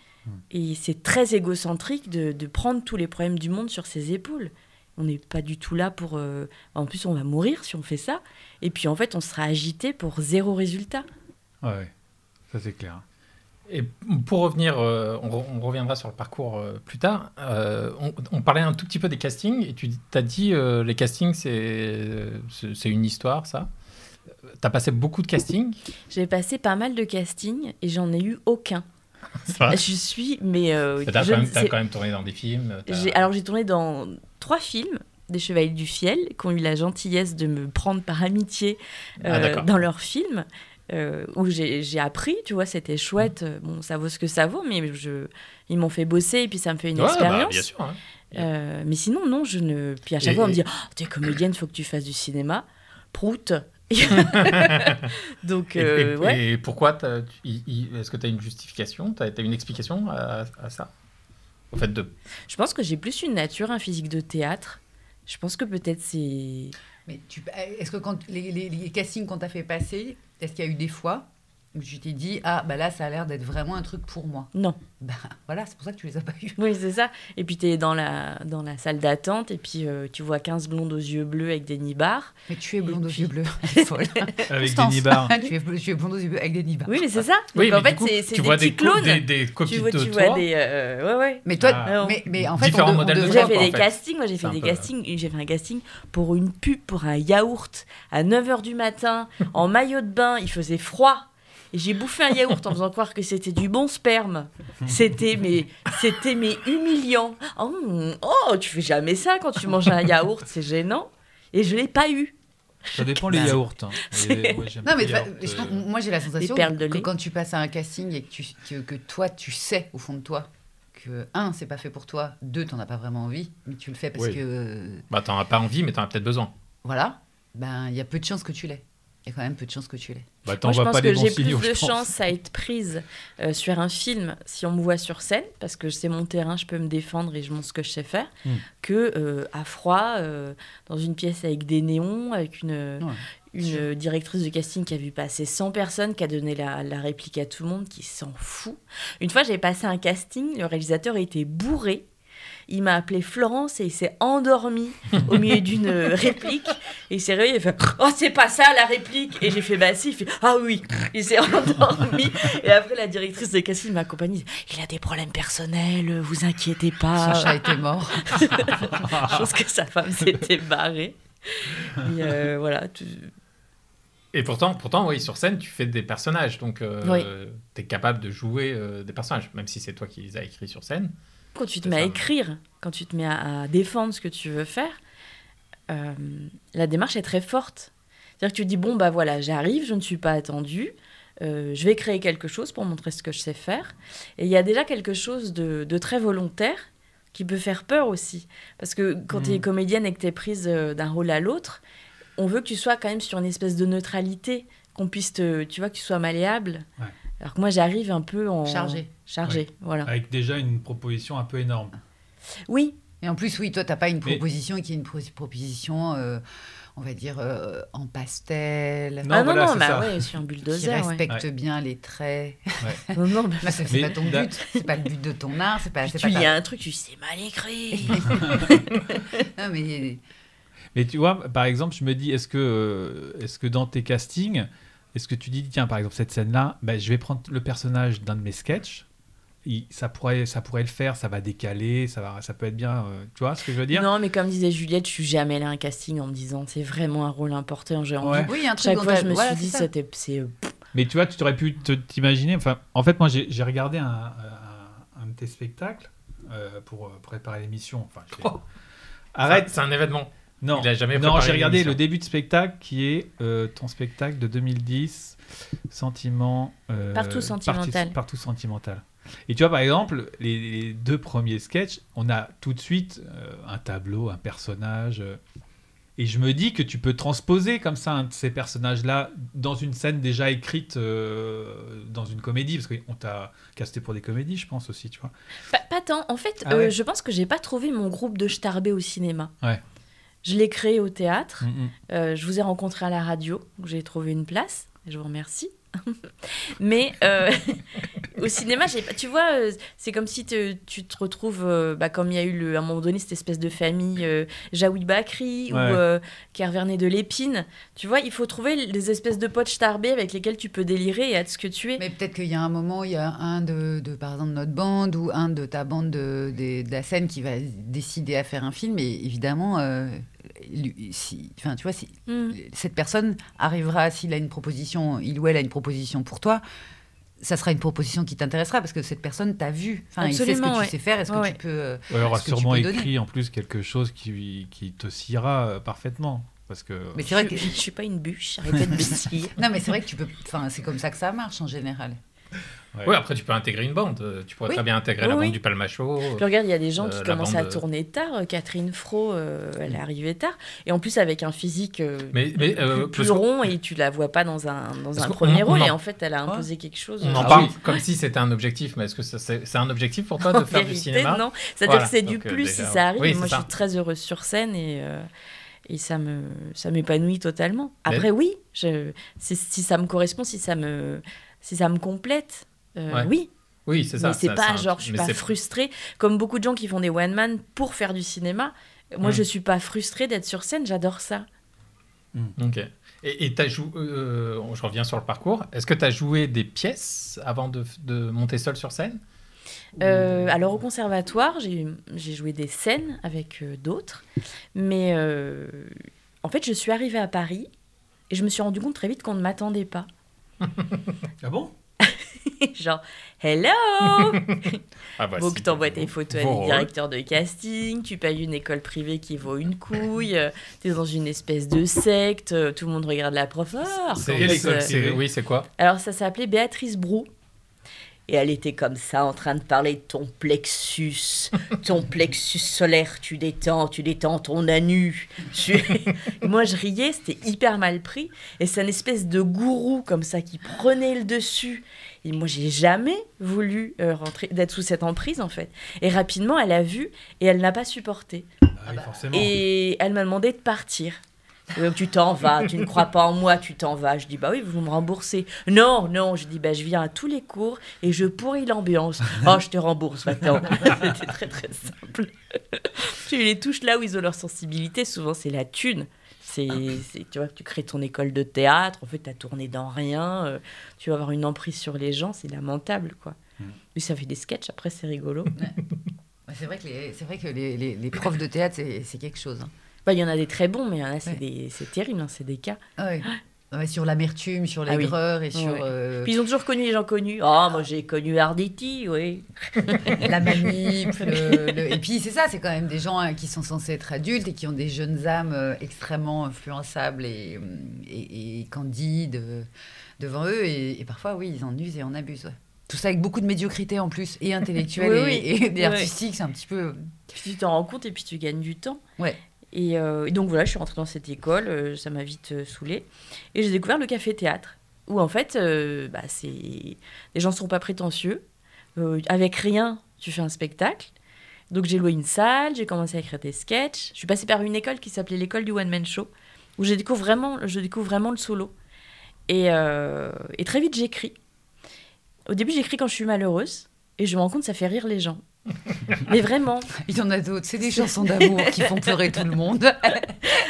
Et c'est très égocentrique de, de prendre tous les problèmes du monde sur ses épaules. On n'est pas du tout là pour... euh, En plus, on va mourir si on fait ça. Et puis, en fait, on sera agité pour zéro résultat. Ouais. ça c'est clair. Et pour revenir, euh, on, re- on reviendra sur le parcours euh, plus tard. Euh, on, on parlait un tout petit peu des castings et tu as dit les castings c'est une histoire ça. T'as passé beaucoup de castings? J'ai passé pas mal de castings et j'en ai eu aucun. Je suis... Mais... T'as quand, quand même tourné dans des films. Alors j'ai tourné dans trois films des Chevaliers du Fiel qui ont eu la gentillesse de me prendre par amitié Ah, dans leurs films. Euh, où j'ai j'ai appris, tu vois, c'était chouette. Bon, ça vaut ce que ça vaut, mais je, ils m'ont fait bosser et puis ça me fait une Ouais, bah, expérience. bien sûr. hein. Euh, mais sinon, non, je ne. Puis à chaque Et- fois, on me dit oh, Tu es comédienne, il faut que tu fasses du cinéma. Prout Donc, Et, euh, et- ouais. et pourquoi Est-ce que tu as une justification? Tu as, une explication à, à ça? Au fait de. Je pense que j'ai plus une nature, un physique de théâtre. Je pense que peut-être c'est. Mais tu- est-ce que quand les, les- les castings qu'on t'a fait passer, est-ce qu'il y a eu des fois tu t'es dit ah bah là ça a l'air d'être vraiment un truc pour moi Non. Bah voilà, c'est pour ça que tu les as pas eu. Oui, c'est ça. Et puis, tu es dans la, dans la salle d'attente, et puis euh, tu vois 15 blondes aux yeux bleus avec des nibards. Mais tu es Et blonde aux puis- yeux bleus. Folle. Avec des nibards. tu, es, tu es blonde aux yeux bleus avec des nibards. Oui, mais c'est ça. Oui, Donc, en fait, c'est des vois petits clones. des, des copies tu vois, de tu toi. vois des. euh, ouais, ouais. Mais toi, Ah. mais, mais en fait, Différents on de- on modèles de devrait- J'ai fait des castings, moi j'ai fait un des castings, j'ai fait un casting pour une pub pour un yaourt à 9h du matin en maillot de bain, il faisait froid. Et j'ai bouffé un yaourt en faisant croire que c'était du bon sperme. C'était mais c'était mais humiliant. Oh, oh, tu fais jamais ça quand tu manges un yaourt, c'est gênant. Et je l'ai pas eu. Ça dépend les yaourts. hein. Non, mais yaourts, je euh, moi j'ai la sensation que quand tu passes à un casting et que, tu, que, que toi tu sais au fond de toi que un c'est pas fait pour toi, deux t'en as pas vraiment envie, mais tu le fais parce Oui. que Bah, t'en as pas envie, mais t'en as peut-être besoin. voilà, ben il y a peu de chances que tu l'aies. Il y a quand même peu de chances que tu l'aies. Bah, Moi, je vois pense pas des que j'ai plus de chance à être prise euh, sur un film si on me voit sur scène, parce que c'est mon terrain, je peux me défendre et je montre ce que je sais faire, Hmm. que euh, à froid, euh, dans une pièce avec des néons, avec une, Ouais. une directrice de casting qui a vu passer 100 personnes, qui a donné la, la réplique à tout le monde, qui s'en fout. Une fois, j'ai passé un casting, le réalisateur était bourré. Il m'a appelé Florence et il s'est endormi au milieu d'une réplique. Et il s'est réveillé, il fait Oh, c'est pas ça la réplique Et j'ai fait Bah si, il fait Ah oui Il s'est endormi. Et après, la directrice de casting m'a accompagné. Il a des problèmes personnels, vous inquiétez pas. Son chat était mort. Je pense que sa femme s'était barrée. Et euh, voilà. tu- Et pourtant, pourtant, oui, sur scène, tu fais des personnages, donc euh, tu es capable de jouer euh, des personnages, même si c'est toi qui les as écrits sur scène. Quand tu te mets à écrire, quand tu te mets à, à défendre ce que tu veux faire, euh, la démarche est très forte. C'est-à-dire que tu dis, bon, bah voilà, j'arrive, je ne suis pas attendue, euh, je vais créer quelque chose pour montrer ce que je sais faire. Et il y a déjà quelque chose de, de très volontaire qui peut faire peur aussi. Parce que quand tu es comédienne et que tu es prise euh, d'un rôle à l'autre, on veut que tu sois quand même sur une espèce de neutralité, qu'on puisse te, tu vois, que tu sois malléable. Ouais. Alors que moi, j'arrive un peu en... Chargée. Chargée, voilà. Avec déjà une proposition un peu énorme. Oui, Et en plus, oui, toi, t'as pas une Mais- proposition qui est une pro- proposition, euh, on va dire, euh, en pastel, Non, ah non, voilà, non, bah ça. ouais, je suis un qui bulldozer. ouais. respecte bien les traits. Non, non, bah, Là, c'est pas ton but, c'est pas le but de ton art, c'est pas. pas lis ta- un truc, tu sais mal écrit. Non, mais Mais tu vois, par exemple, je me dis, est-ce que, euh, est-ce que dans tes castings, est-ce que tu dis, tiens, par exemple, cette scène-là, ben, je vais prendre le personnage d'un de mes sketchs, il- ça, pourrait, ça pourrait le faire, ça va décaler, ça, va, ça peut être bien, euh, tu vois ce que je veux dire? Non, mais comme disait Juliette, je suis jamais allée à un casting en me disant c'est vraiment un rôle important, j'ai envie. Ouais. oui, un truc Chaque fois, je me voilà, suis dit, c'était, c'est, euh, Mais tu vois, tu aurais pu t'imaginer, enfin, en fait, moi, j'ai regardé un, un, un de tes spectacles euh, pour préparer l'émission. Enfin, Oh. Arrête C'est un événement. Non, Il a jamais non j'ai regardé le début de spectacle qui est euh, ton spectacle de 2010, Sentiment. euh, Partout sentimental. Partout, partout sentimental. Et tu vois, par exemple, les, les deux premiers sketchs, on a tout de suite euh, un tableau, un personnage. euh, et je me dis que tu peux transposer comme ça un de ces personnages-là dans une scène déjà écrite euh, dans une comédie, parce qu'on t'a casté pour des comédies, je pense aussi, tu vois. Pas, pas tant. En fait, Ah euh, ouais. je pense que j'ai pas trouvé mon groupe de Starbé au cinéma. Ouais. Je l'ai créé au théâtre. Mm, mm. Euh, je vous ai rencontré à la radio, j'ai trouvé une place. Je vous remercie. Mais euh, au cinéma, j'ai pas- tu vois, euh, c'est comme si te- tu te retrouves, euh, bah, comme il y a eu le, à un moment donné cette espèce de famille euh, Jaoui Bakri ou Ouais. euh, Kervernet de l'Épine. Tu vois, il faut trouver des espèces de potes starbés avec lesquels tu peux délirer et être ce que tu es. Mais peut-être qu'il y a un moment, il y a un de, de, par exemple, notre bande ou un de ta bande de, de- de la scène qui va décider à faire un film. Et évidemment, euh, lui- si, enfin, tu vois, si Mm. cette personne arrivera, s'il a une proposition, il ou elle a une proposition pour toi, ça sera une proposition qui t'intéressera parce que cette personne t'a vu. Enfin, il sait ce Absolument, que ouais. tu sais faire. Est-ce que Ouais, tu peux. euh, Ouais, il aura sûrement écrit en plus quelque chose qui, qui te sciera euh, parfaitement. Parce que. Mais c'est vrai je, que. je suis pas une bûche, arrêtez de me scier. Non, mais c'est vrai que tu peux. Enfin, c'est comme ça que ça marche en général. Ouais. Oui, après, tu peux intégrer une bande. Euh, Tu pourrais Oui. très bien intégrer Oui, la oui. bande du Palmacho. Puis regarde, il y a des gens Euh, qui commencent à bande, tourner tard. Euh, Catherine Fro, euh, elle est arrivée tard. Et en plus, avec un physique euh, Mais, mais euh, plus rond et tu la vois pas dans un, dans un premier rôle. en- Et en fait, elle a imposé quelque chose. On en Ah parle oui. comme si c'était un objectif, mais est-ce que c'est c'est un objectif pour toi de En faire du cinéma non. C'est-à-dire Voilà. que c'est du plus déjà, si ça arrive. moi, je suis très heureuse sur scène et, et ça me ça m'épanouit totalement. Mais- Après, oui, je, si, si ça me correspond, si ça me, si ça me complète, euh, Ouais. oui. Oui, c'est ça. mais c'est pas genre, je suis pas frustrée. Comme beaucoup de gens qui font des one-man pour faire du cinéma. Moi, Mm. je suis pas frustrée d'être sur scène, j'adore ça. Ok. Et et t'as joué. euh, je reviens sur le parcours. Est-ce que tu as joué des pièces avant de, de monter seul sur scène? Euh, alors au conservatoire, j'ai j'ai joué des scènes avec euh, d'autres, mais euh, en fait, je suis arrivée à Paris et je me suis rendu compte très vite qu'on ne m'attendait pas. Ah bon? Genre, hello! Ah bah, Faut si, que t'envoies tes photos à des directeurs de casting, tu payes une école privée qui vaut une couille, euh, t'es dans une espèce de secte, euh, tout le monde regarde la prof. Ah, C'est- c'est- euh, Oui, c'est quoi? Alors ça s'appelait Béatrice Brou. Et elle était comme ça en train de parler de ton plexus, ton plexus solaire, tu détends, tu détends ton anu. Tu- Moi je riais, c'était hyper mal pris. Et c'est une espèce de gourou comme ça qui prenait le dessus. Et moi j'ai jamais voulu euh, rentrer, d'être sous cette emprise en fait. Et rapidement elle a vu et elle n'a pas supporté. Ah oui. Et elle m'a demandé de partir. Euh, Tu t'en vas, tu ne crois pas en moi, tu t'en vas. Je dis, bah oui, vous me remboursez. Non, non, je dis, bah je viens à tous les cours et je pourris l'ambiance. Oh, je te rembourse maintenant. C'était très très simple. tu les touches là où ils ont leur sensibilité, souvent c'est la thune. C'est, c'est- tu vois, tu crées ton école de théâtre, en fait, tu as tourné dans rien, euh, tu vas avoir une emprise sur les gens, c'est lamentable, quoi. Mais ça fait des sketchs, après, c'est rigolo. Ouais, C'est vrai que les, c'est vrai que les, les- les profs de théâtre, c'est c'est quelque chose. hein. Bah, Il y en a des très bons, mais il y en a, c'est, Ouais. terrible, hein, c'est des cas. Ah ouais. Ouais, sur l'amertume, sur Ah oui. l'aigreur et sur euh, Puis ils ont toujours connu les gens connus. Ah, moi j'ai connu Arditi, oui. la manip. le- le- Et puis c'est ça, c'est quand même des gens hein, qui sont censés être adultes et qui ont des jeunes âmes euh, extrêmement influençables et, euh, et, et candides euh, devant eux. Et, et parfois, oui, ils en usent et en abusent. ouais. Tout ça avec beaucoup de médiocrité en plus, et intellectuelle Oui, et, oui. artistiques, c'est un petit peu. Puis tu t'en rends compte et puis tu gagnes du temps. Ouais. Et, euh, et donc voilà, je suis rentrée dans cette école, euh, ça m'a vite euh, saoulée. Et j'ai découvert le café-théâtre, où en fait, bah, c'est... les gens sont pas prétentieux. Avec rien, tu fais un spectacle. Donc j'ai loué une salle, j'ai commencé à écrire des sketchs. Je suis passée par une école qui s'appelait l'école du One Man Show, où je découvre vraiment, je découvre vraiment le solo. Et, et très vite, j'écris. Au début, j'écris quand je suis malheureuse, et je me rends compte que ça fait rire les gens. Mais vraiment. Il y en a d'autres, c'est des chansons d'amour qui font pleurer tout le monde.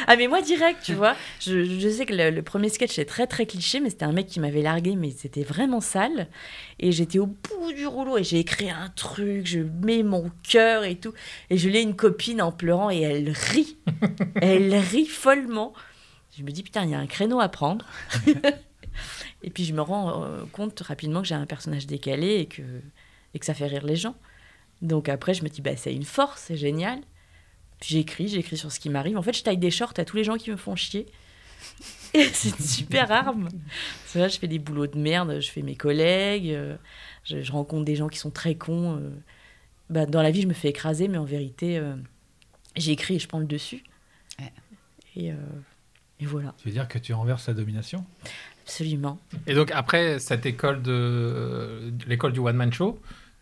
Ah mais moi direct, tu vois. Je, je sais que le, le premier sketch est très très cliché, mais c'était un mec qui m'avait largué, mais c'était vraiment sale. Et j'étais au bout du rouleau et j'ai écrit un truc, je mets mon cœur et tout. Et je l'ai une copine en pleurant et elle rit. elle rit follement. Je me dis putain, il y a un créneau à prendre. et puis je me rends euh, compte rapidement que j'ai un personnage décalé et que, et que ça fait rire les gens. Donc après, je me dis, bah, c'est une force, c'est génial. Puis j'écris, j'écris sur ce qui m'arrive. En fait, je taille des shorts à tous les gens qui me font chier. Et c'est une super arme. Parce que là, je fais des boulots de merde, je fais mes collègues, euh, je, je rencontre des gens qui sont très cons. euh. Bah, dans la vie, je me fais écraser, mais en vérité, euh, j'écris et je prends le dessus. Ouais. Et, euh, et voilà, Tu veux dire que tu renverses la domination? Absolument. Et donc après cette école de l'école du one man show,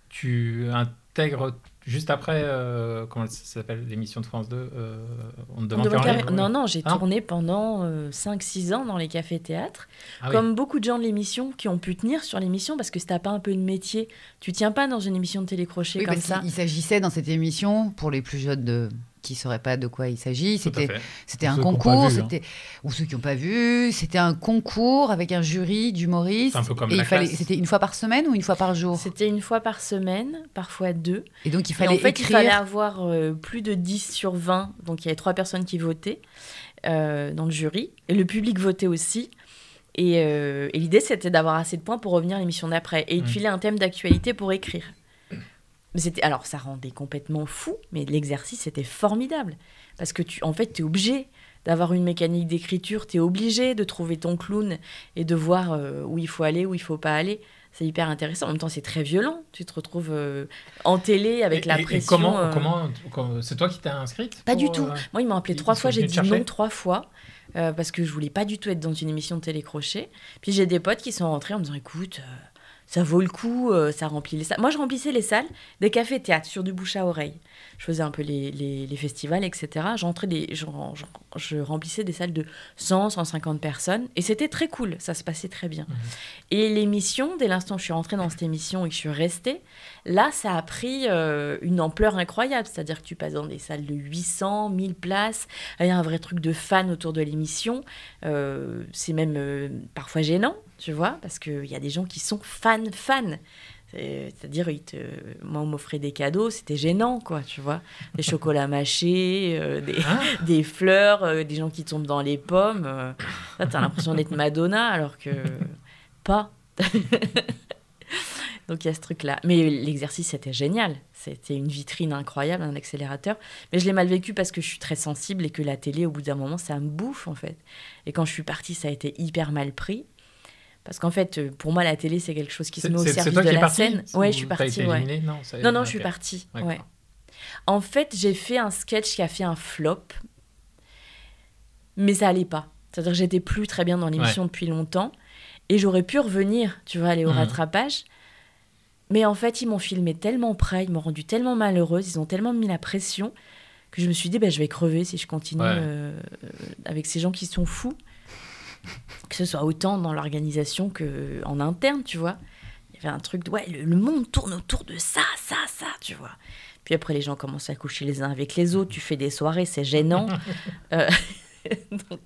tu intègres juste après euh, comment ça s'appelle l'émission de France 2 euh, on ne demande rien. Non, non, j'ai Hein tourné pendant 5-6 ans dans les cafés-théâtres. Ah oui. Comme beaucoup de gens de l'émission qui ont pu tenir sur l'émission parce que si t'as pas un peu de métier, tu tiens pas dans une émission de télécrochet Oui, comme parce ça. Il s'agissait dans cette émission, pour les plus jeunes de... qui ne sauraient pas de quoi il s'agit, c'était un concours, vu, hein. ou ceux qui n'ont pas vu, c'était un concours avec un jury d'humoristes. C'est un peu comme et la il fallait, c'était une fois par semaine ou une fois par jour? C'était une fois par semaine, parfois deux. Et donc il Et fallait en fait, écrire. il fallait avoir euh, plus de 10 sur 20. Donc il y avait trois personnes qui votaient euh, dans le jury. Et le public votait aussi. Et, euh, et l'idée, c'était d'avoir assez de points pour revenir à l'émission d'après. Et il te Mm. filait un thème d'actualité pour écrire. C'était, alors, ça rendait complètement fou, mais l'exercice était formidable. Parce que, tu, en fait, tu es obligé d'avoir une mécanique d'écriture, tu es obligé de trouver ton clown et de voir euh, où il faut aller, où il faut pas aller. C'est hyper intéressant. En même temps, c'est très violent. Tu te retrouves euh, en télé avec Et- la et- et pression. comment, euh, comment, comment- c'est toi qui t'es inscrite pas pour, du tout. Moi, ils m'ont appelé trois fois. J'ai dit non trois fois. parce que je voulais pas du tout être dans une émission de télécrochet. Puis j'ai des potes qui sont rentrés en me disant écoute, ça vaut le coup, euh, ça remplit les salles. Moi, je remplissais les salles des cafés-théâtres sur du bouche à oreille. Je faisais un peu les, les- les festivals, etc. J'entrais des, je, je- je remplissais des salles de 100, 150 personnes. Et c'était très cool, ça se passait très bien. Et l'émission, dès l'instant où je suis rentrée dans cette émission et que je suis restée, là, ça a pris euh, une ampleur incroyable. C'est-à-dire que tu passes dans des salles de 800, 1000 places. Il y a un vrai truc de fans autour de l'émission. Euh, c'est même euh, parfois gênant, tu vois, parce qu'il y a des gens qui sont fans, fans. C'est- C'est-à-dire, te- moi, on m'offrait des cadeaux, c'était gênant, quoi, tu vois. Des chocolats mâchés, euh, des, Hein des fleurs, euh, des gens qui tombent dans les pommes. euh. T'as l'impression d'être Madonna, alors que pas. Donc il y a ce truc-là. Mais l'exercice, c'était génial. C'était une vitrine incroyable, un accélérateur. Mais je l'ai mal vécu parce que je suis très sensible et que la télé, au bout d'un moment, ça me bouffe, en fait. Et quand je suis partie, ça a été hyper mal pris. Parce qu'en fait, euh, pour moi, la télé, c'est quelque chose qui se met au service toi de qui la scène. Ouais, Ou je suis partie. ouais. Non, ça- Non, je suis partie. Ouais. En fait, j'ai fait un sketch qui a fait un flop, mais ça allait pas. C'est-à-dire que j'étais plus très bien dans l'émission depuis longtemps et j'aurais pu revenir, tu vois, aller au Mhm. rattrapage. Mais en fait, ils m'ont filmé tellement près, ils m'ont rendu tellement malheureuse, ils ont tellement mis la pression que je me suis dit, bah, je vais crever si je continue Ouais. euh, euh, avec ces gens qui sont fous. Que ce soit autant dans l'organisation que en interne, tu vois. Il y avait un truc de, ouais, le, le monde tourne autour de ça, ça, ça, tu vois. Puis après, les gens commencent à coucher les uns avec les autres, tu fais des soirées, c'est gênant. Euh, donc,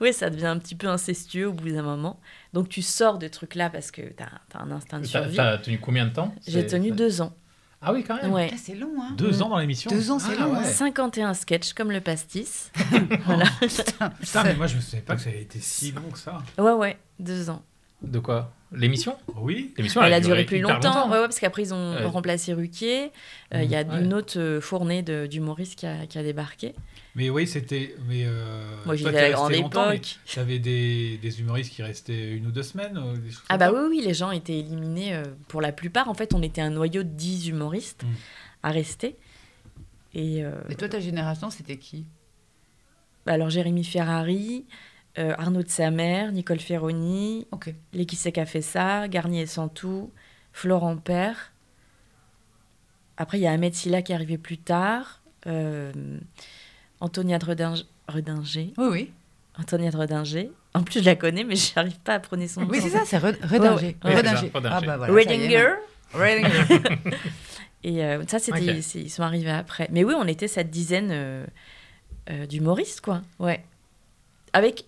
oui, ça devient un petit peu incestueux au bout d'un moment. Donc, tu sors de trucs-là parce que tu as, un instinct de survie. t'as tenu combien de temps? J'ai tenu deux ans. Ah oui, quand même. Ouais. Ah, c'est long, hein. Deux ans dans l'émission Deux ans, c'est Ah, long. ouais. hein. 51 sketchs comme le pastis. Putain, mais moi je me souvenais pas que ça avait été si long que ça. Ouais, ouais, deux ans. De quoi? L'émission? Oui. L'émission, Elle a duré plus longtemps, ouais, ouais, parce qu'après ils ont Ouais. remplacé Ruquier. Euh, Il y a Ouais. une autre euh, fournée de- d'humoristes qui a, qui a débarqué. Mais oui, c'était. Mais euh, Moi, j'y toi, vais à t'es la grande époque. T'avais des, des humoristes qui restaient une ou deux semaines des Ah bah oui, oui, les gens étaient éliminés euh, pour la plupart. En fait, on était un noyau de 10 humoristes Mm. à rester. Et euh, Et toi, ta génération, c'était qui? Bah alors Jérémy Ferrari, euh, Arnaud de Samer, Nicole Ferroni, Ok. Laetitia qui a fait ça, Garnier et Santou, Florent Père. Après, il y a Ahmed Silla qui est arrivé plus tard. euh, Antonia de Reding- Redinger. Oui, oui. Antonia de Redinger. En plus, je la connais, mais je n'arrive pas à prononcer son nom. Oui, c'est ça, c'est Red- Redinger. Redinger. Redinger. Ah bah voilà. Redinger. Redinger. Et euh, ça, c'était, ils sont arrivés après. Mais oui, on était cette dizaine euh, euh, d'humoristes, quoi. Ouais. Avec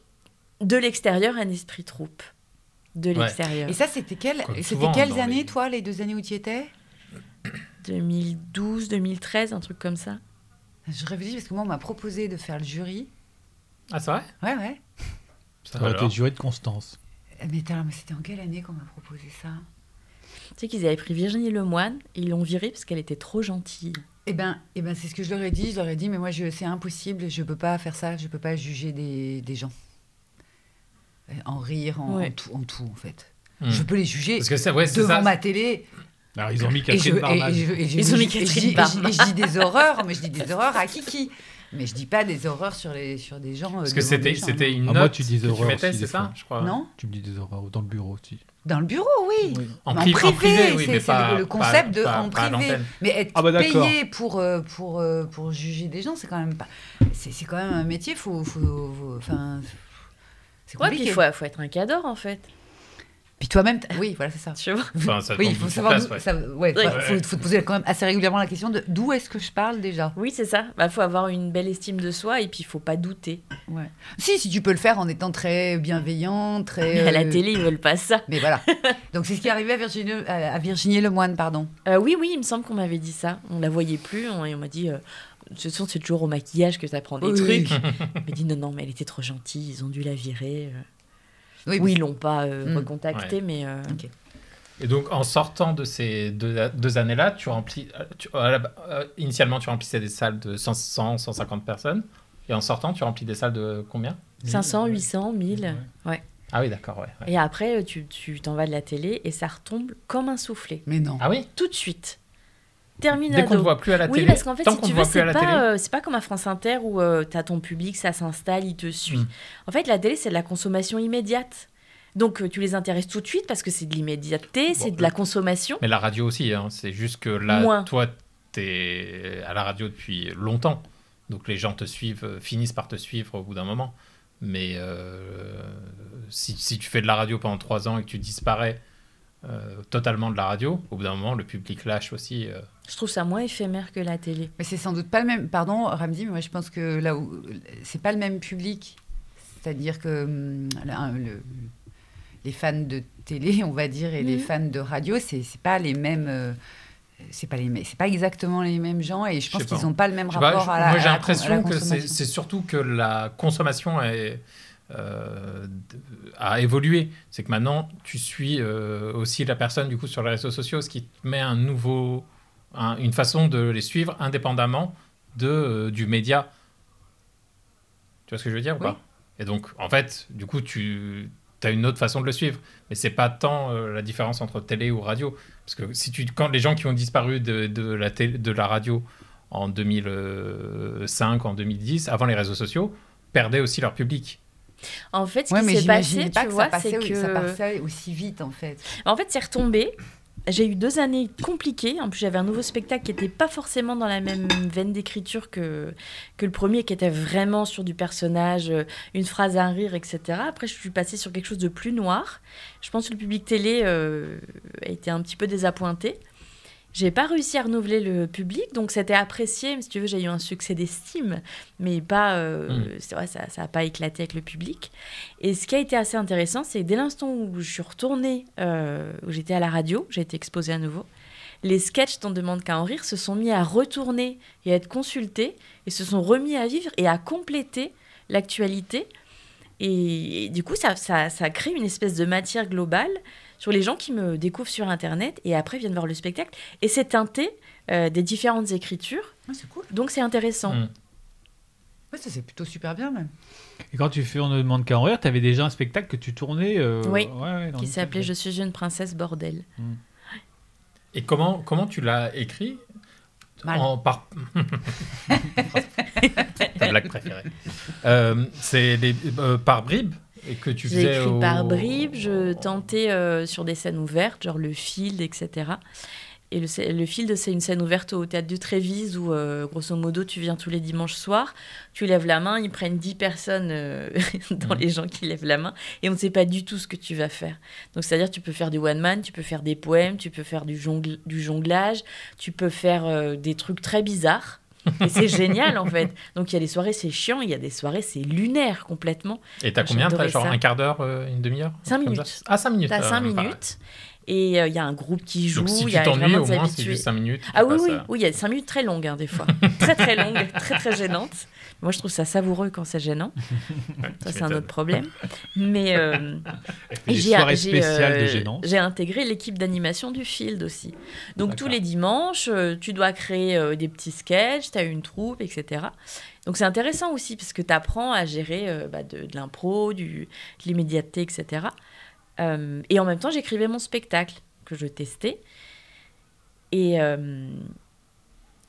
de l'extérieur un esprit troupe. De Ouais. l'extérieur. Et ça, c'était souvent quelles années, les- toi, les deux années où tu y étais? 2012, 2013, un truc comme ça. Je réfléchis parce que moi, on m'a proposé de faire le jury. Ah, c'est vrai? Ouais, ouais. Ça aurait été juré de Constance. Mais, attends, mais c'était en quelle année qu'on m'a proposé ça? Tu sais qu'ils avaient pris Virginie Lemoine et ils l'ont virée parce qu'elle était trop gentille. Eh ben, eh ben c'est ce que je leur ai dit. Je leur ai dit, mais moi, c'est impossible. Je peux pas faire ça. Je peux pas juger des, des gens. Euh, En rire, en, Ouais. en tout, en tout, en fait. Hmm. Je peux les juger Parce que ça, ouais, devant ça. ma télé. Alors ils ont mis Catherine Barman. et je- et je- Ils ont mis Catherine Barman. et je dis des horreurs, mais je dis des horreurs à Kiki. Mais je dis pas des horreurs sur, les, sur des gens. euh, Parce que c'était des une Ah, note moi, tu dis que tu horreur mettais, c'est des ça, fois. je crois. Non Tu me dis des horreurs dans le bureau aussi. Dans le bureau, oui. En, Mais pri- en privé, oui, c'est- mais c'est pas le, le pas- concept de pas- en privé. Mais être Ah bah payé pour, euh, pour, euh, pour juger des gens, c'est quand même pas. C'est c'est quand même un métier, faut. faut, faut- enfin, c'est Ouais, puis compliqué. il faut, faut être un cador, en fait. Puis toi-même, oui, voilà, c'est ça. Tu vois Enfin, ça Oui, il faut savoir. place, ouais. ça- ouais, Ouais. faut, faut te poser quand même assez régulièrement la question de d'où est-ce que je parle déjà. Oui, c'est ça. Il bah, faut avoir une belle estime de soi et puis il faut pas douter. Ouais. Si, si tu peux le faire en étant très bienveillant, très. Mais à la euh, télé, ils veulent pas ça. Mais voilà. Donc c'est ce qui est arrivé à Virginie, à Virginie Lemoine, pardon. Euh, oui, oui, il me semble qu'on m'avait dit ça. On la voyait plus on- et on m'a dit. euh, de toute façon, c'est toujours au maquillage que tu apprends des Oui. trucs. On m'a dit non, non, mais elle était trop gentille, ils ont dû la virer. euh. Oui, Oui, ils l'ont pas euh, Mm. recontactée, mais. euh, Ok. Et donc, en sortant de ces deux, deux années-là, tu remplis. euh, tu- euh, initialement, tu remplissais des salles de 500, 150 personnes. Et en sortant, tu remplis des salles de combien? 500, 800, 1000. Ouais. Ouais. Ah oui, d'accord, ouais. ouais. Et après, tu tu t'en vas de la télé et ça retombe comme un soufflet. Mais non. Ah oui? Tout de suite. Dès qu'on ne Terminado. voit plus à la Oui, télé. parce qu'en fait, si tu veux, c'est pas, euh, c'est pas comme à France Inter où tu as ton public, ça s'installe, il te suit. Mm. En fait, la télé, c'est de la consommation immédiate. Donc, euh, tu les intéresses tout de suite parce que c'est de l'immédiateté, c'est de la consommation. Mais la radio aussi, hein. c'est juste que là, Moins. toi, tu es à la radio depuis longtemps. Donc les gens te suivent, euh, finissent par te suivre au bout d'un moment. Mais euh, si, si tu fais de la radio pendant trois ans et que tu disparais euh, totalement de la radio, au bout d'un moment, le public lâche aussi. euh. Je trouve ça moins éphémère que la télé. Mais c'est sans doute pas le même. Pardon, Ramzi, mais moi je pense que là où c'est pas le même public. C'est-à-dire que hum, là, le- les fans de télé, on va dire, et les Mhm. fans de radio, c'est c'est pas les mêmes. euh, c'est pas les mêmes- c'est pas exactement les mêmes gens et je pense qu'ils n'ont pas le même pas, rapport je- à la moi, j'ai l'impression que c'est surtout que la consommation est, euh, a évolué. C'est que maintenant, tu suis euh, aussi la personne du coup sur les réseaux sociaux, ce qui te met un nouveau, un- une façon de les suivre indépendamment de, euh, du média. Tu vois ce que je veux dire ou pas? Et donc, en fait, du coup, tu as une autre façon de le suivre. Mais c'est pas tant la différence entre télé ou radio. Parce que si tu, quand les gens qui ont disparu de, de la, télé- de la radio en 2005, en 2010, avant les réseaux sociaux, perdaient aussi leur public. En fait, ce Ouais, qui s'est passé, pas tu que vois, ça c'est ça que... passait aussi vite en fait. En fait, c'est retombé. j'ai eu deux années compliquées. En plus, j'avais un nouveau spectacle qui n'était pas forcément dans la même veine d'écriture que, que le premier, qui était vraiment sur du personnage, euh, une phrase, un rire, etc. Après, je suis passée sur quelque chose de plus noir. Je pense que le public télé euh, a été un petit peu désappointé. J'ai pas réussi à renouveler le public, donc c'était apprécié. Mais si tu veux, j'ai eu un succès d'estime, mais pas. euh, Mm. c'est vrai, ça n'a pas éclaté avec le public. Et ce qui a été assez intéressant, c'est que dès l'instant où je suis retournée, euh, où j'étais à la radio, j'ai été exposée à nouveau, les sketchs dont demande qu'à en rire se sont mis à retourner et à être consultés et se sont remis à vivre et à compléter l'actualité. Et, et du coup, ça, ça, ça crée une espèce de matière globale sur les gens qui me découvrent sur Internet et après viennent voir le spectacle. Et c'est teinté euh, des différentes écritures. Ah, c'est cool. Donc c'est intéressant. Mm. Ouais, ça c'est plutôt super bien même. Et quand tu fais On ne demande qu'à en rire, t'avais déjà un spectacle que tu tournais. euh, Oui, ouais, ouais, dans Qui s'appelait Je suis une princesse bordel. Et comment, comment tu l'as écrit? Mal. En, par... Ta blague préférée. Euh, c'est des- euh, par bribes? Et que tu J'ai faisais écrit au- par bribes, je tentais euh, sur des scènes ouvertes, genre le field, etc. Et le, le field, c'est une scène ouverte au théâtre du Trévise où, euh, grosso modo, tu viens tous les dimanches soirs, tu lèves la main, ils prennent 10 personnes euh, dans Mhm. les gens qui lèvent la main, et on ne sait pas du tout ce que tu vas faire. Donc, c'est-à-dire, tu peux faire du one-man, tu peux faire des poèmes, tu peux faire du, jongle- du jonglage, tu peux faire euh, des trucs très bizarres. Et c'est génial en fait. Donc il y a des soirées c'est chiant, il y a des soirées c'est lunaire complètement. Et t'as combien J'adorais T'as genre ça. un quart d'heure, euh, une demi-heure Cinq minutes. Ah, 5 minutes. T'as euh, 5 pareil. minutes et euh, il y a un groupe qui joue. Donc si il tu y a t'ennuies, au des moins c'est juste 5 minutes. Ah oui, oui, à- oui, il y a 5 minutes très longues hein, des fois. très très longues, très très gênantes. Moi je trouve ça savoureux quand c'est gênant. Ça c'est un autre problème. Mais euh, j'ai euh, j'ai intégré l'équipe d'animation du Field aussi. Donc tous les dimanches, tu dois créer euh, des petits sketchs, tu as une troupe, etc. Donc c'est intéressant aussi parce que tu apprends à gérer euh, bah, de, de l'impro, du- de l'immédiateté, etc. Euh, et en même temps, j'écrivais mon spectacle que je testais. Et euh,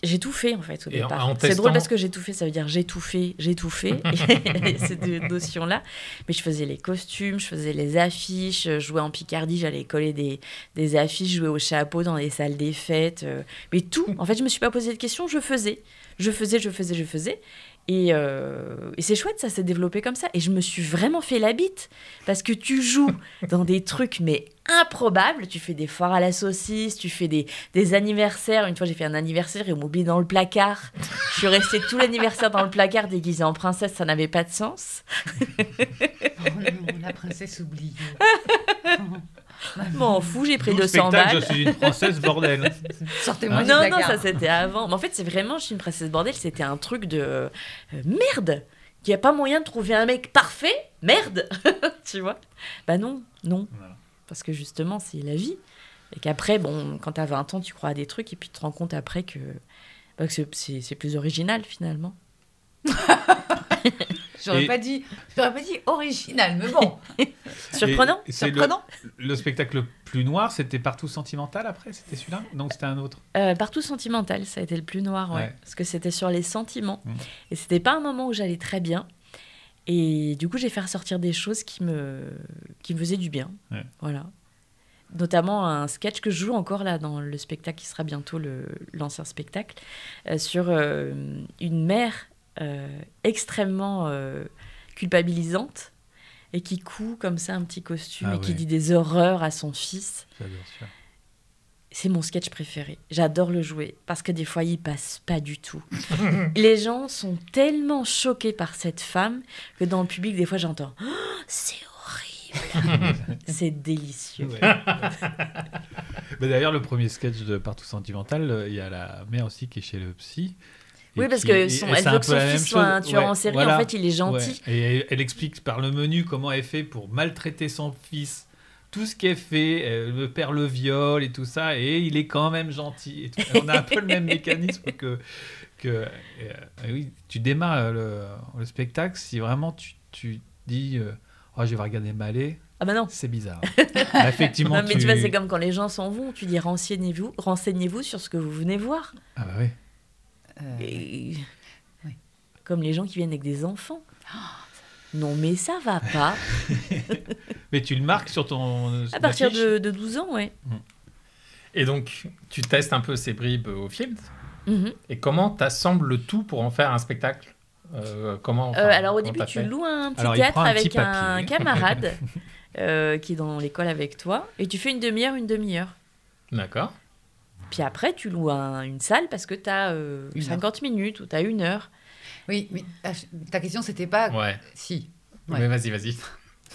j'ai tout fait en fait au Et départ. en C'est testant- drôle parce que j'ai tout fait, ça veut dire j'ai tout fait, j'ai tout fait. Cette notion-là. Mais je faisais les costumes, je faisais les affiches, je jouais en Picardie, j'allais coller des, des affiches, jouer au chapeau dans les salles des fêtes. euh, mais tout. En fait, je me suis pas posé de questions, je faisais. Je faisais, je faisais, je faisais. Et, euh, et c'est chouette, ça s'est développé comme ça. Et je me suis vraiment fait la bite. Parce que tu joues dans des trucs, mais improbables. Tu fais des foires à la saucisse, tu fais des, des anniversaires. Une fois, j'ai fait un anniversaire et on m'a oublié dans le placard. Je suis restée tout l'anniversaire dans le placard déguisée en princesse, ça n'avait pas de sens. Oh non, la princesse oubliée. M'en fous, j'ai pris D'où le 200 spectacle, balles. Je suis une princesse, bordel. Sortez-moi Non, non, ça c'était avant. Mais en fait, c'est vraiment, je suis une princesse bordel, c'était un truc de euh, merde. Il n'y a pas moyen de trouver un mec parfait Merde Tu vois? Bah non, non. Voilà. Parce que justement, c'est la vie. Et qu'après, bon, quand t'as 20 ans, tu crois à des trucs et puis tu te rends compte après que, bah, que c'est plus original finalement. J'aurais Et- pas dit, j'aurais pas dit original, mais bon, Surprenant le, surprenant. le spectacle le plus noir, c'était Partout Sentimental après C'était celui-là? Non, c'était un autre. Euh, Partout sentimental, ça a été le plus noir, ouais. Ouais. Parce que c'était sur les sentiments. Mm. Et c'était pas un moment où j'allais très bien. Et du coup, j'ai fait ressortir des choses qui me, qui me faisaient du bien. Ouais. Voilà. Notamment un sketch que je joue encore là dans le spectacle qui sera bientôt l'ancien spectacle, euh, sur euh, une mère extrêmement euh, culpabilisante et qui coud comme ça un petit costume Ah et qui dit des horreurs à son fils. C'est mon sketch préféré. J'adore le jouer parce que des fois, il passe pas du tout. Les gens sont tellement choqués par cette femme que dans le public, des fois, j'entends Oh, C'est horrible. c'est délicieux. Ouais. Mais D'ailleurs, le premier sketch de Partout Sentimental, euh, il y a la mère aussi qui est chez le psy. Oui, parce qui- que et- son- et elle c'est veut que son fils soit un tueur Ouais, en série. voilà. En fait, il est gentil. Ouais. Et elle, elle explique par le menu comment elle fait pour maltraiter son fils. Tout ce qu'elle fait, elle le père le viol et tout ça, et il est quand même gentil. Et tout. On a un peu le même mécanisme que. que euh, oui, tu démarres le, le spectacle, si vraiment tu, tu dis euh, Oh, je vais regarder Malé, Ah bah non. c'est bizarre. Là, effectivement, Non, mais tu vois, c'est comme quand les gens s'en vont. Tu dis renseignez-vous, renseignez-vous sur ce que vous venez voir. Ah bah oui. Euh, Et- oui. Comme les gens qui viennent avec des enfants. Non, mais ça va pas. Mais tu le marques sur ton. À partir de, de 12 ans, ouais. Et donc, tu testes un peu ces bribes au field. Mhm. Et comment t'assembles le tout pour en faire un spectacle? Euh, Comment enfin, Euh, alors au comment début, tu loues un petit Alors, théâtre un avec petit un camarade euh, qui est dans l'école avec toi et tu fais une demi-heure, une demi-heure. D'accord. Puis après, tu loues un- une salle parce que tu as Une 50 minutes ou tu as une heure. Oui, mais ah, ta question, c'était pas. Ouais. Si. Ouais. Mais vas-y, vas-y.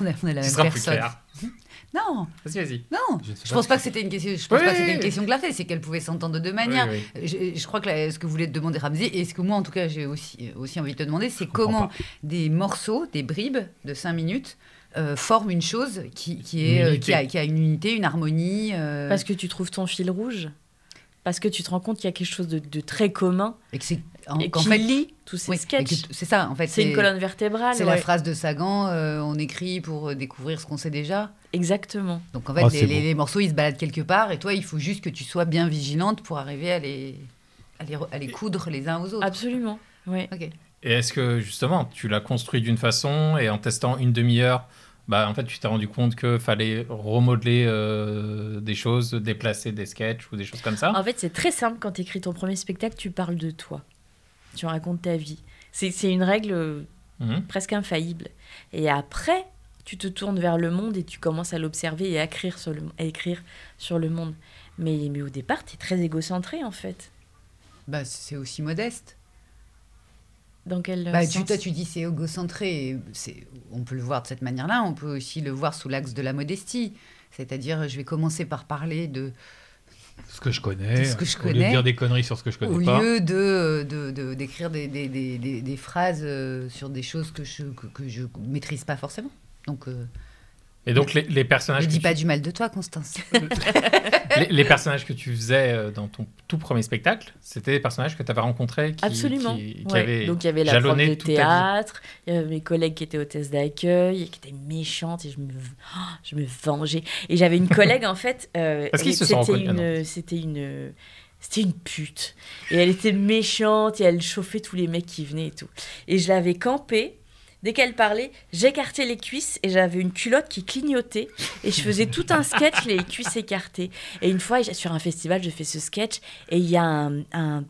On est, on est la Ce même sera plus personne. clair. Non, Vas-y, vas-y. non. Je Je pas pense pas que c'était une question. Je pense Oui, pas que c'était une question de clarté. C'est qu'elle pouvait s'entendre de deux manières. Oui, oui. Je, je crois que ce que voulait te demander Ramsey, et ce que moi en tout cas j'ai aussi, aussi envie de te demander, c'est comment pas. des morceaux, des bribes de 5 minutes euh, forment une chose qui, qui est, Une euh, unité. qui, a, qui a une unité, une harmonie. euh, Parce que tu trouves ton fil rouge. Parce que tu te rends compte qu'il y a quelque chose de, de très commun et que c'est en, et fait, lie tous ces oui, et sketchs. c'est ça en fait. C'est une colonne vertébrale. C'est ouais. la phrase de Sagan, euh, on écrit pour euh, découvrir ce qu'on sait déjà. Exactement. Donc en fait, Oh, les, morceaux, ils se baladent quelque part, et toi, il faut juste que tu sois bien vigilante pour arriver à les, à les, re- à les coudre les uns aux autres. Absolument. Ok. Et est-ce que justement, tu l'as construit d'une façon et en testant une demi-heure, bah, en fait, tu t'es rendu compte qu'il fallait remodeler euh, des choses, déplacer des sketchs ou des choses comme ça En fait, c'est très simple quand tu écris ton premier spectacle, tu parles de toi. Tu racontes ta vie. C'est c'est une règle euh, Mhm. presque infaillible. Et après, tu te tournes vers le monde et tu commences à l'observer et à écrire sur le, à écrire sur le monde. Mais, mais au départ, tu es très égocentré en fait. Bah, c'est aussi modeste. Dans quel Bah, sens tu, toi, tu dis c'est égocentré. On peut le voir de cette manière-là. On peut aussi le voir sous l'axe de la modestie. C'est-à-dire, je vais commencer par parler de, Ce que je connais. Ce que je Au lieu de connais. dire des conneries sur ce que je connais au pas. lieu de de- de- d'écrire des, des, des, des- des phrases euh, sur des choses que je que, que je maîtrise pas forcément. Donc, euh, Et donc, les, les ne personnages que dis tu- pas du mal de toi, Constance. les, les personnages que tu faisais euh, dans ton tout premier spectacle, c'était des personnages que tu avais rencontrés qui, Absolument. qui, qui Ouais. avaient Donc il y avait la prof de théâtre, il y avait mes collègues qui étaient hôtesses d'accueil, et qui étaient méchantes et je me, oh, je me vengeais. Et j'avais une collègue en fait, euh, Parce qu'ils se sont c'était reconnus, une, c'était une, c'était une pute. Et elle était méchante et elle chauffait tous les mecs qui venaient et tout. Et je l'avais campée. Dès qu'elle parlait, j'écartais les cuisses et j'avais une culotte qui clignotait. Et je faisais tout un sketch, les cuisses écartées. Et une fois, sur un festival, je fais ce sketch et il y a un,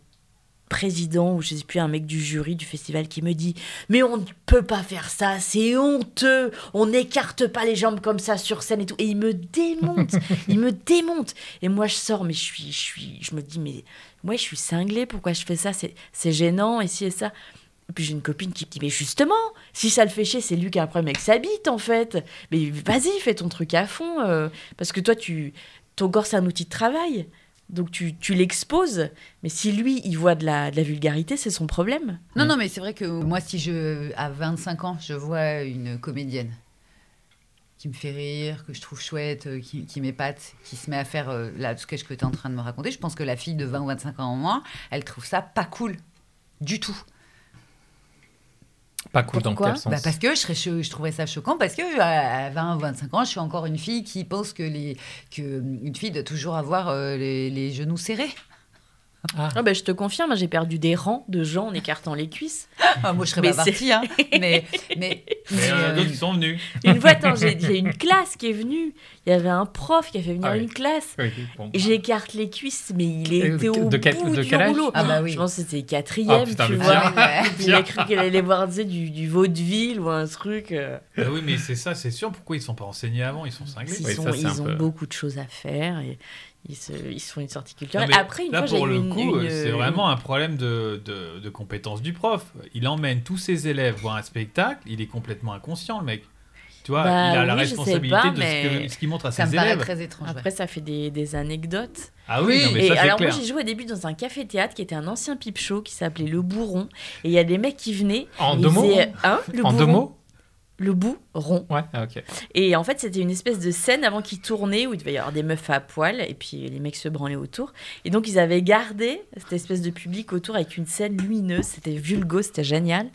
président ou je sais plus un mec du jury du festival qui me dit mais on ne peut pas faire ça c'est honteux on n'écarte pas les jambes comme ça sur scène et tout et il me démonte il me démonte et moi je sors mais je suis je suis je me dis mais moi je suis cinglée pourquoi je fais ça? C'est c'est gênant et si et ça et puis j'ai une copine qui me dit mais justement si ça le fait chier c'est lui qui a un problème avec sa bite en fait mais vas-y fais ton truc à fond euh, parce que toi tu ton corps c'est un outil de travail donc tu, tu l'exposes, mais si lui, il voit de la, de la vulgarité, c'est son problème. Non, non, mais c'est vrai que moi, si je, à 25 ans, je vois une comédienne qui me fait rire, que je trouve chouette, euh, qui, qui m'épate, qui se met à faire euh, que tu es en train de me raconter, je pense que la fille de 20 ou 25 ans en moins, elle trouve ça pas cool. Du tout. Pas cool dans Pourquoi quel sens Bah, parce que je, je trouverais ça choquant, parce que à à 20 ou 25 ans, je suis encore une fille qui pense que, les, que une fille doit toujours avoir euh, les, les genoux serrés. Ah. Ah bah, je te confirme, j'ai perdu des rangs de gens en écartant les cuisses. Ah, moi, je serais Mais pas partie, hein. mais, mais, Mais mais, il y en a euh, d'autres qui sont venus. Une fois, attends, j'ai j'ai une classe qui est venue. Il y avait un prof qui a fait venir Ah oui. une classe. Oui, bon. J'écarte les cuisses, mais il était au de quel- bout de du quel rouleau. Ah bah oui. Je pense que c'était quatrième, Ah, putain, tu le vois. Il a cru qu'elle allait voir tu sais, du, du vaudeville ou un truc. euh. Ah oui, mais c'est ça, c'est sûr. Pourquoi ils sont pas enseignés avant? Ils sont cinglés. Ils, sont- ça, ont peu- beaucoup de choses à faire et ils se, ils se font une sortie Non, culturelle. mais Après, une là, fois, pour le une, coup, une- c'est vraiment un problème de, de, de compétence du prof. Il emmène tous ses élèves voir un spectacle, il est complètement inconscient, le mec. Tu vois, Bah il a la oui, responsabilité pas, de ce mais que- ce qu'il montre à ça me ses paraît élèves. très étrange. ouais. Après, ça fait des, des anecdotes. Ah oui, non, mais et ça c'est alors clair. moi j'ai joué au début dans un café-théâtre qui était un ancien pipe show qui s'appelait Le Bourron et il y a des mecs qui venaient En deux mots hein, le En deux mots Le Bourron Ouais, ah, ok. et en fait c'était une espèce de scène avant qu'ils tournaient où il devait y avoir des meufs à poil et puis les mecs se branlaient autour. Et donc ils avaient gardé cette espèce de public autour avec une scène lumineuse. C'était vulgo c'était génial.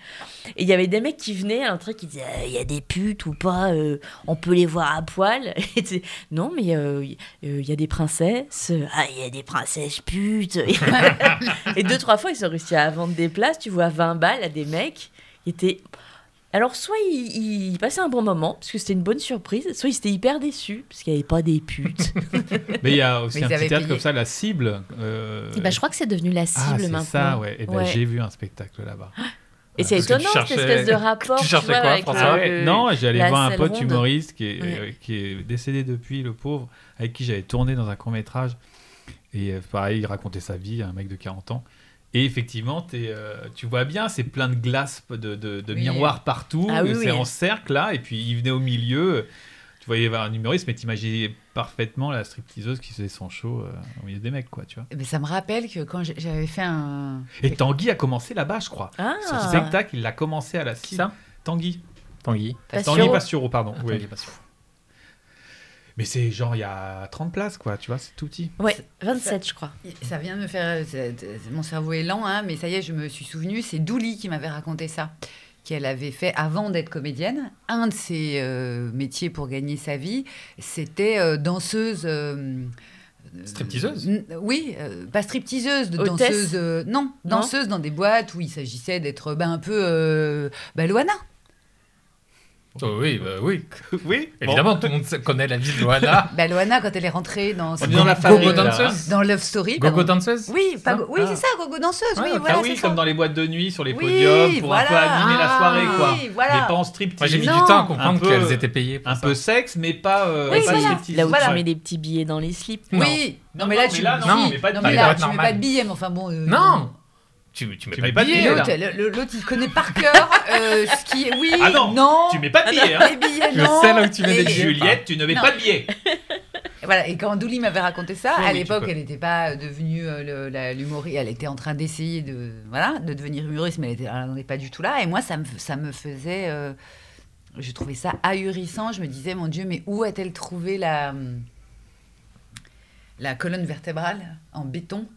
Et il y avait des mecs qui venaient à l'entrée qui disaient Euh, il y a des putes ou pas euh, on peut les voir à poil. Et non mais euh, il euh, y a des princesses. Ah il y a des princesses putes. Et deux trois fois ils ont réussi à vendre des places tu vois à 20 balles à des mecs qui étaient Alors, soit il, il passait un bon moment, parce que c'était une bonne surprise, soit il était hyper déçu, parce qu'il n'y avait pas des putes. Mais il y a aussi Mais un petit théâtre payé. comme ça, La Cible. euh, Et bah, je crois que c'est devenu la ah, cible c'est maintenant. ça, ouais. Et ben, Ouais. j'ai vu un spectacle là-bas. Et c'est étonnant, cette cherchais- espèce de rapport. tu cherchais vois, quoi, avec François le- Ah non, j'allais la voir un pote ronde. humoriste qui est, Ouais. euh, qui est décédé depuis, le pauvre, avec qui j'avais tourné dans un court métrage. Et euh, pareil, il racontait sa vie, un mec de 40 ans. Et effectivement, t'es, euh, tu vois bien, c'est plein de glaces, de, de, de Oui. miroirs partout. Ah oui, c'est oui. en cercle là, et puis il venait au milieu. Tu voyais un humoriste, mais t'imaginais parfaitement la stripteaseuse qui faisait son show euh, au milieu des mecs, quoi, tu vois. Mais ça me rappelle que quand j'avais fait un. Et Tanguy a commencé là-bas, je crois. Ah, Son spectacle, il l'a commencé à la Qui ça Tanguy. Tanguy. Tanguy Pastureau, pardon. Ah, oui. Tanguy, pas sûr. Mais c'est genre, il y a 30 places, quoi, tu vois, c'est tout petit. Ouais, 27, je crois. Ça vient de me faire. c'est- c'est- Mon cerveau est lent, hein, mais ça y est, je me suis souvenu. C'est Douli qui m'avait raconté ça. Qu'elle avait fait avant d'être comédienne. Un de ses euh, métiers pour gagner sa vie, c'était euh, danseuse. euh, euh, Stripteaseuse? Oui, euh, pas stripteaseuse, de danseuse. euh, non, Non? danseuse dans des boîtes où il s'agissait d'être ben, un peu. Euh, Loana. Oh, oui, bah, oui. oui, Évidemment, tout le monde connaît la vie de Loana. Bah, Loana, quand elle est rentrée dans, est dans la Gogo là, danseuse. dans Love Story. Gogo pardon. danseuse Oui, pas Ça go- oui Ah. c'est ça, Gogo danseuse. Ah, oui, ok. voilà, ah oui, comme ça. dans les boîtes de nuit, sur les Oui, podiums, pour un peu voilà. animer la Ah, soirée, quoi. oui, voilà. Mais pas en striptease. Moi, j'ai mis Non. du temps à Un comprendre peu- qu'elles étaient payées. pour un ça. peu sexe, mais pas, euh, Oui, pas voilà. striptease. Là où tu mets des petits billets dans les slips. Oui, non, mais là, tu mets pas de non, mais billet. là, Ça tu doit mets être pas normal. de billets, mais enfin bon. euh, Non tu, tu mets Tu pas mets de pas de billets. L'autre, le- le- l'autre, il connaît par cœur euh, ce qui est. Oui, Ah non, non. Tu mets pas de billets, hein. Les billets, Je non. sais là où tu mets Et- des billets. Juliette, tu ne mets Non. pas de billets. Et Voilà, et quand Douli m'avait raconté ça, Oui, à oui, l'époque, elle n'était pas devenue euh, le- la- l'humoriste, elle était en train d'essayer de, voilà, de devenir humoriste, mais elle n'en est pas du tout là. Et moi, ça me, ça me faisait. euh, je trouvais ça ahurissant. Je me disais, mon Dieu, mais où a-t-elle trouvé la, la colonne vertébrale en béton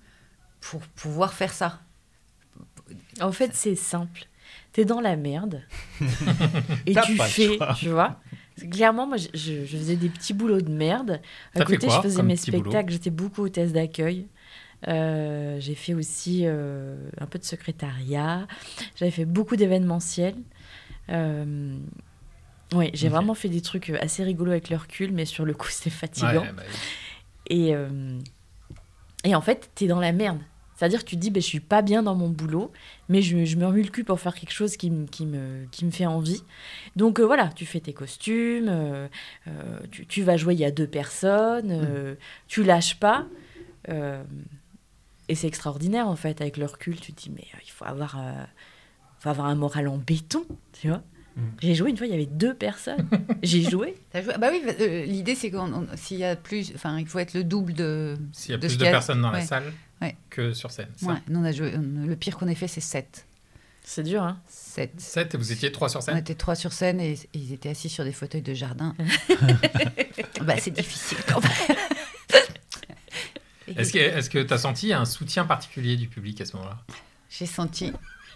pour pouvoir faire ça? En fait, c'est simple. T'es dans la merde. et tu fais, tu vois. Clairement, moi, je, faisais des petits boulots de merde. À T'as côté, quoi je faisais mes spectacles. J'étais beaucoup hôtesse d'accueil. Euh, j'ai fait aussi euh, un peu de secrétariat. J'avais fait beaucoup d'événementiels. Euh, oui, j'ai vraiment fait des trucs assez rigolos avec le recul, mais sur le coup, c'était fatigant. Ouais, bah, Et, et en fait, t'es dans la merde. C'est-à-dire que tu te dis, ben, je suis pas bien dans mon boulot, mais je, je me remue le cul pour faire quelque chose qui, me- qui, me, qui me fait envie. Donc euh, voilà, tu fais tes costumes, euh, euh, tu, tu vas jouer, il y a deux personnes, euh, tu lâches pas. et c'est extraordinaire, en fait, avec le recul, tu te dis, mais il faut avoir, faut avoir un moral en béton, tu vois. Mm. J'ai joué une fois, il y avait deux personnes. J'ai joué. T'as joué- Bah oui, euh, l'idée c'est qu'on on- s'il y a plus, enfin, il faut être le double de. S'il y a de plus de a- personnes dans la salle Ouais. que sur scène. ça. Ouais, nous on a joué. on- Le pire qu'on ait fait, c'est 7. C'est dur, hein 7. 7 et vous étiez 3 sur On scène était trois sur scène et, et ils étaient assis sur des fauteuils de jardin. bah, c'est difficile quand même. Est-ce que tu as senti un soutien particulier du public à ce moment-là? J'ai senti.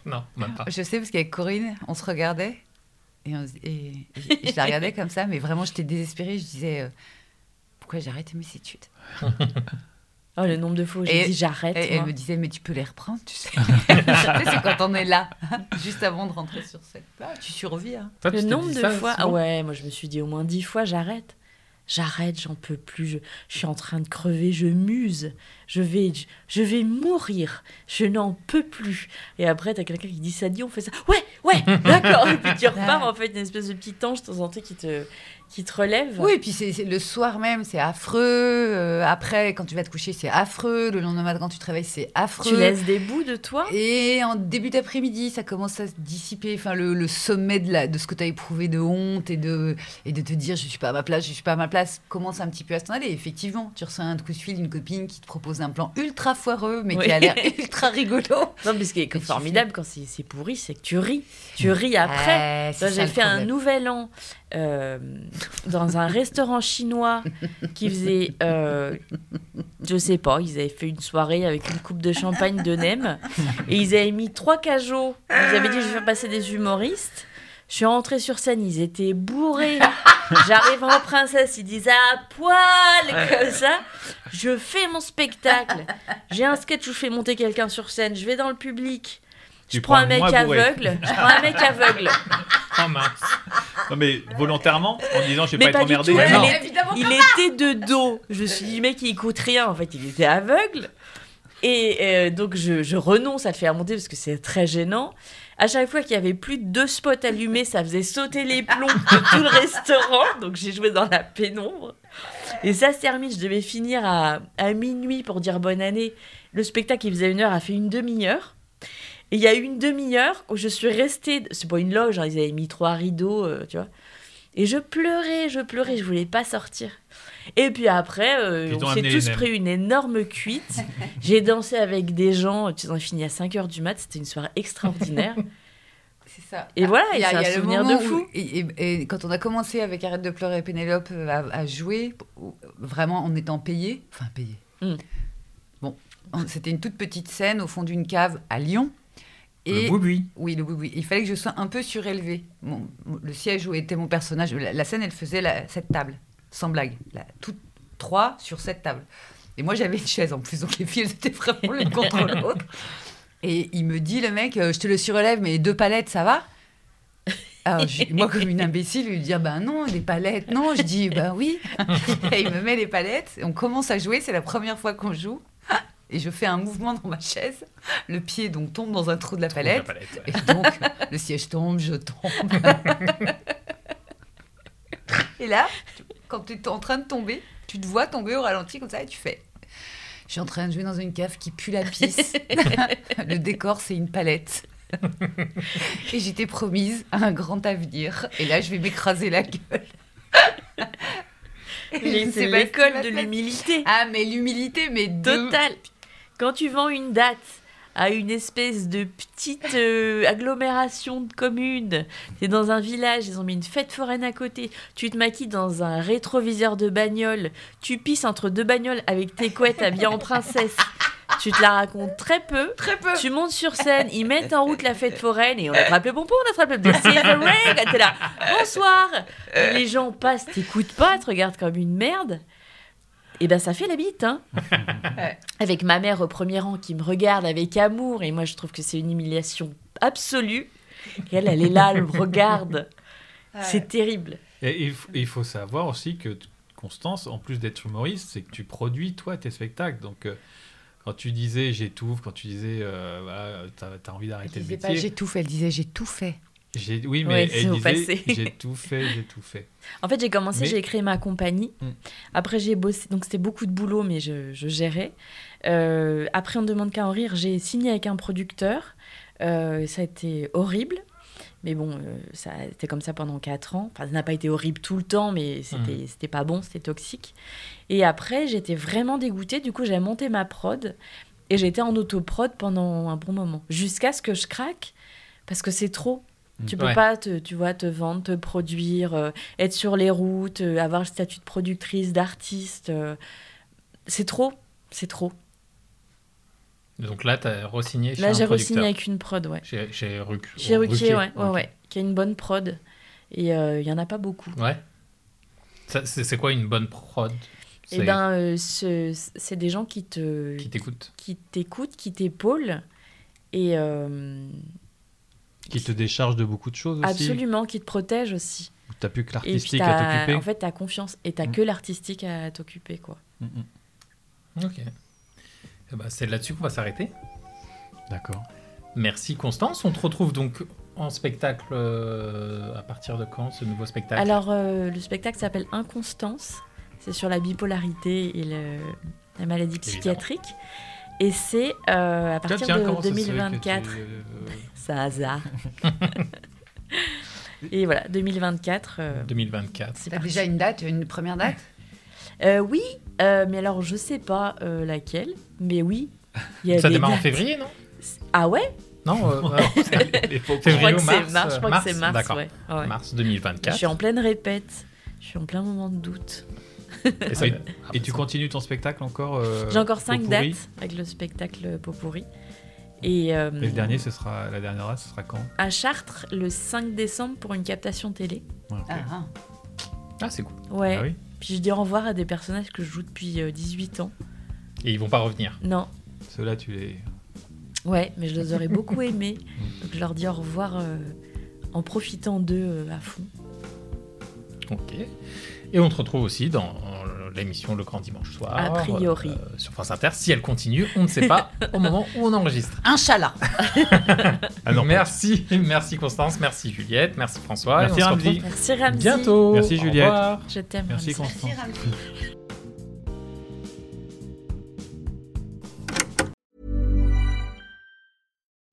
Non, même pas. Je sais parce qu'avec Corinne, on se regardait et, on- et- et je la regardais comme ça, mais vraiment j'étais désespérée. Je disais euh, pourquoi j'ai arrêté mes études? Oh, le nombre de fois où j'ai dit j'arrête. Et elle me disait mais tu peux les reprendre, tu sais. C'est quand on est là, juste avant de rentrer sur scène. Ah, tu survis. Hein. Toi, Le nombre de ça fois. Ah ouais, moi je me suis dit au moins dix fois j'arrête. J'arrête, j'en peux plus. Je, je suis en train de crever, je muse. Je vais, je, je vais mourir. Je n'en peux plus. Et après, t'as quelqu'un qui dit ça dit, on fait ça. Ouais, ouais, d'accord. Et puis tu repars en fait, une espèce de petit ange de temps en temps qui te, qui te relève. Oui, et puis c'est le soir même, c'est affreux. euh, après, quand tu vas te coucher, c'est affreux. Le lendemain quand tu te réveilles, c'est affreux. Tu laisses des bouts de toi? Et en début d'après-midi, ça commence à se dissiper. Enfin, le, le sommet de, la, de ce que tu as éprouvé de honte et de, et de te dire je suis pas à ma place, je suis pas à ma place, commence un petit peu à s'en aller. Effectivement, tu reçois un coup de fil d'une copine qui te propose un plan ultra foireux, mais qui a l'air ultra rigolo. Non, mais ce qui est formidable quand c'est pourri, c'est que tu ris. Tu ris après. C'est Toi, ça J'ai fait un nouvel an euh, dans un restaurant chinois qui faisait, euh, je sais pas, ils avaient fait une soirée avec une coupe de champagne de Nem et ils avaient mis trois cajots. Ils avaient dit je vais faire passer des humoristes. Je suis rentrée sur scène, ils étaient bourrés. J'arrive en princesse, ils disent à poil comme ça. Je fais mon spectacle. J'ai un sketch où je fais monter quelqu'un sur scène. Je vais dans le public. Je Tu prends un mec aveugle. Je prends un mec aveugle. Oh mince. Non, mais volontairement, en disant je vais Mais pas pas être du emmerdé. tout. Mais Il, il était de dos. Je me suis dit, mec, il écoute rien. En fait, il était aveugle. Et euh, donc, je, je renonce à le faire monter parce que c'est très gênant. À chaque fois qu'il y avait plus de deux spots allumés, ça faisait sauter les plombs de tout le restaurant. Donc, j'ai joué dans la pénombre. Et ça se termine. Je devais finir à, à minuit pour dire bonne année. Le spectacle, il faisait une heure, a fait une demi-heure. Et il y a eu une demi-heure où je suis restée. C'est pas une loge, hein, ils avaient mis trois rideaux, euh, tu vois. Et je pleurais, je pleurais, je voulais pas sortir. Et puis après, euh, on s'est tous pris une énorme cuite. J'ai dansé avec des gens, tu sais, on a fini à 5h du mat, c'était une soirée extraordinaire. C'est ça. Et voilà, Il y a- et c'est un y a le souvenir de fou. où- et, et- et quand on a commencé avec Arrête de pleurer Pénélope euh, à, à jouer, vraiment en étant payé, enfin payé. Mm. Bon, on- c'était une toute petite scène au fond d'une cave à Lyon. Et Le boui oui, le boui Il fallait que je sois un peu surélevée. Mon- le siège où était mon personnage, la, la scène, elle faisait la- cette table, sans blague, la, toutes trois sur cette table. Et moi, j'avais une chaise en plus, donc les filles elles étaient vraiment l'une contre l'autre. Et il me dit, le mec, euh, je te le surélève, mais deux palettes, ça va? Alors, je- moi, comme une imbécile, lui dire, ben non, des palettes, non. Je dis, ben oui. Et il me met les palettes, et on commence à jouer, c'est la première fois qu'on joue. Et je fais un mouvement dans ma chaise, le pied donc tombe dans un trou de la palette. La palette, ouais. Et donc, le siège tombe, je tombe. et là, quand tu es en train de tomber, tu te vois tomber au ralenti comme ça et tu fais. Je suis en train de jouer dans une cave qui pue la pisse. le décor, c'est une palette. et j'étais promise à un grand avenir. Et là, je vais m'écraser la gueule. C'est l'école de l'humilité. Ah, mais l'humilité, mais de... Quand tu vends une date à une espèce de petite euh, agglomération de communes, t'es dans un village, ils ont mis une fête foraine à côté, tu te maquilles dans un rétroviseur de bagnole, tu pisses entre deux bagnoles avec tes couettes habillées en princesse, tu te la racontes très peu. Très peu. Tu montes sur scène, ils mettent en route la fête foraine et on attrape le pompon, on attrape le ring, t'es là, bonsoir. Et les gens passent, t'écoutent pas, te regardent comme une merde. Et ben ça fait la bite, hein. Ouais. Avec ma mère au premier rang qui me regarde avec amour et moi je trouve que c'est une humiliation absolue. Et elle, elle est là, elle me regarde. C'est terrible. Et il faut, il faut savoir aussi que Constance, en plus d'être humoriste, c'est que tu produis toi tes spectacles. Donc euh, quand tu disais j'étouffe, quand tu disais euh, voilà, t'as as envie Elle d'arrêter le disait pas métier, fait, elle disait j'ai tout fait. J'ai oui mais Ouais, elle disait j'ai tout fait, j'ai tout fait. En fait, j'ai commencé, Mais- j'ai créé ma compagnie. Mm. Après, j'ai bossé. Donc, c'était beaucoup de boulot, mais je, je gérais. Euh, après, on ne demande qu'à en rire. J'ai signé avec un producteur. Euh, ça a été horrible. Mais bon, euh, ça a été comme ça pendant 4 ans. Enfin, ça n'a pas été horrible tout le temps, mais c'était c'était pas bon, c'était toxique. Et après, j'étais vraiment dégoûtée. Du coup, j'ai monté ma prod. Et j'étais en autoprod pendant un bon moment. Jusqu'à ce que je craque. Parce que c'est trop. Tu peux Ouais. pas, te, tu vois, te vendre, te produire, euh, être sur les routes, euh, avoir le statut de productrice, d'artiste. euh, c'est trop, c'est trop. Donc là, t'as re-signé chez Là, j'ai re-signé avec une prod, ouais. Chez, chez Ruc- Chez Ruquier, ouais, ouais, ok. ouais, qui a une bonne prod. Et il y en a pas beaucoup. Ouais. C'est quoi une bonne prod? C'est- ben, ce- c'est des gens qui te, Qui t'écoute qui t'écoutent, qui t'épaulent. Et Qui te décharge de beaucoup de choses aussi. absolument, qui te protègent aussi. T'as plus que l'artistique à t'occuper. en fait, t'as confiance. Et t'as Mm. que l'artistique à t'occuper, quoi. Mm, mm. Ok. Ben, c'est là-dessus qu'on va s'arrêter. D'accord. Merci Constance. On te retrouve donc en spectacle euh, à partir de quand ce nouveau spectacle? Alors, euh, le spectacle s'appelle Inconstance. C'est sur la bipolarité et le- la maladie psychiatrique. Et c'est euh, à partir tiens, de comment ça se fait que 2024. tu- euh, C'est un hasard. et voilà, 2024. euh, 2024. c'est T'as parti. déjà une date, une première date? Euh, oui, euh, mais alors je sais pas euh, laquelle, mais oui. il y a Ça des démarre en février, non? Ah ouais? Non euh, alors, les Je crois Février que ou mars c'est mars. Je crois Mars, que c'est mars. ouais. Ouais. Mars Je 2024. suis en pleine répète. Je suis en plein moment de doute. Et, ça- Et, et tu continues ton spectacle encore euh, J'ai encore au 5 pourri dates avec le spectacle Popourri. Et, euh, Et le dernier, ce sera la dernière date, ce sera quand? À Chartres le 5 décembre pour une captation télé. Ouais. Ah, ah. Ah, c'est cool. Ouais. Ah oui Puis je dis au revoir à des personnages que je joue depuis euh, 18 ans. Et ils vont pas revenir. Non. Ceux-là, tu les. Ouais, mais je les aurais beaucoup aimés. Donc je leur dis au revoir euh, en profitant d'eux euh, à fond. Ok. Et on te retrouve aussi dans euh, l'émission Le Grand Dimanche Soir. A priori. euh, sur France Inter. Si elle continue, on ne sait pas au moment où on enregistre. Inch'Allah. Ah non, merci, merci Constance, merci Juliette, merci François. Merci Ramzi. Merci Ramzi. bientôt. Merci, Au Juliette. revoir. Je t'aime. Merci Ramzi. Constance.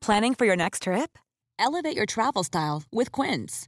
Planning for your next trip? Elevate your travel style with Quince.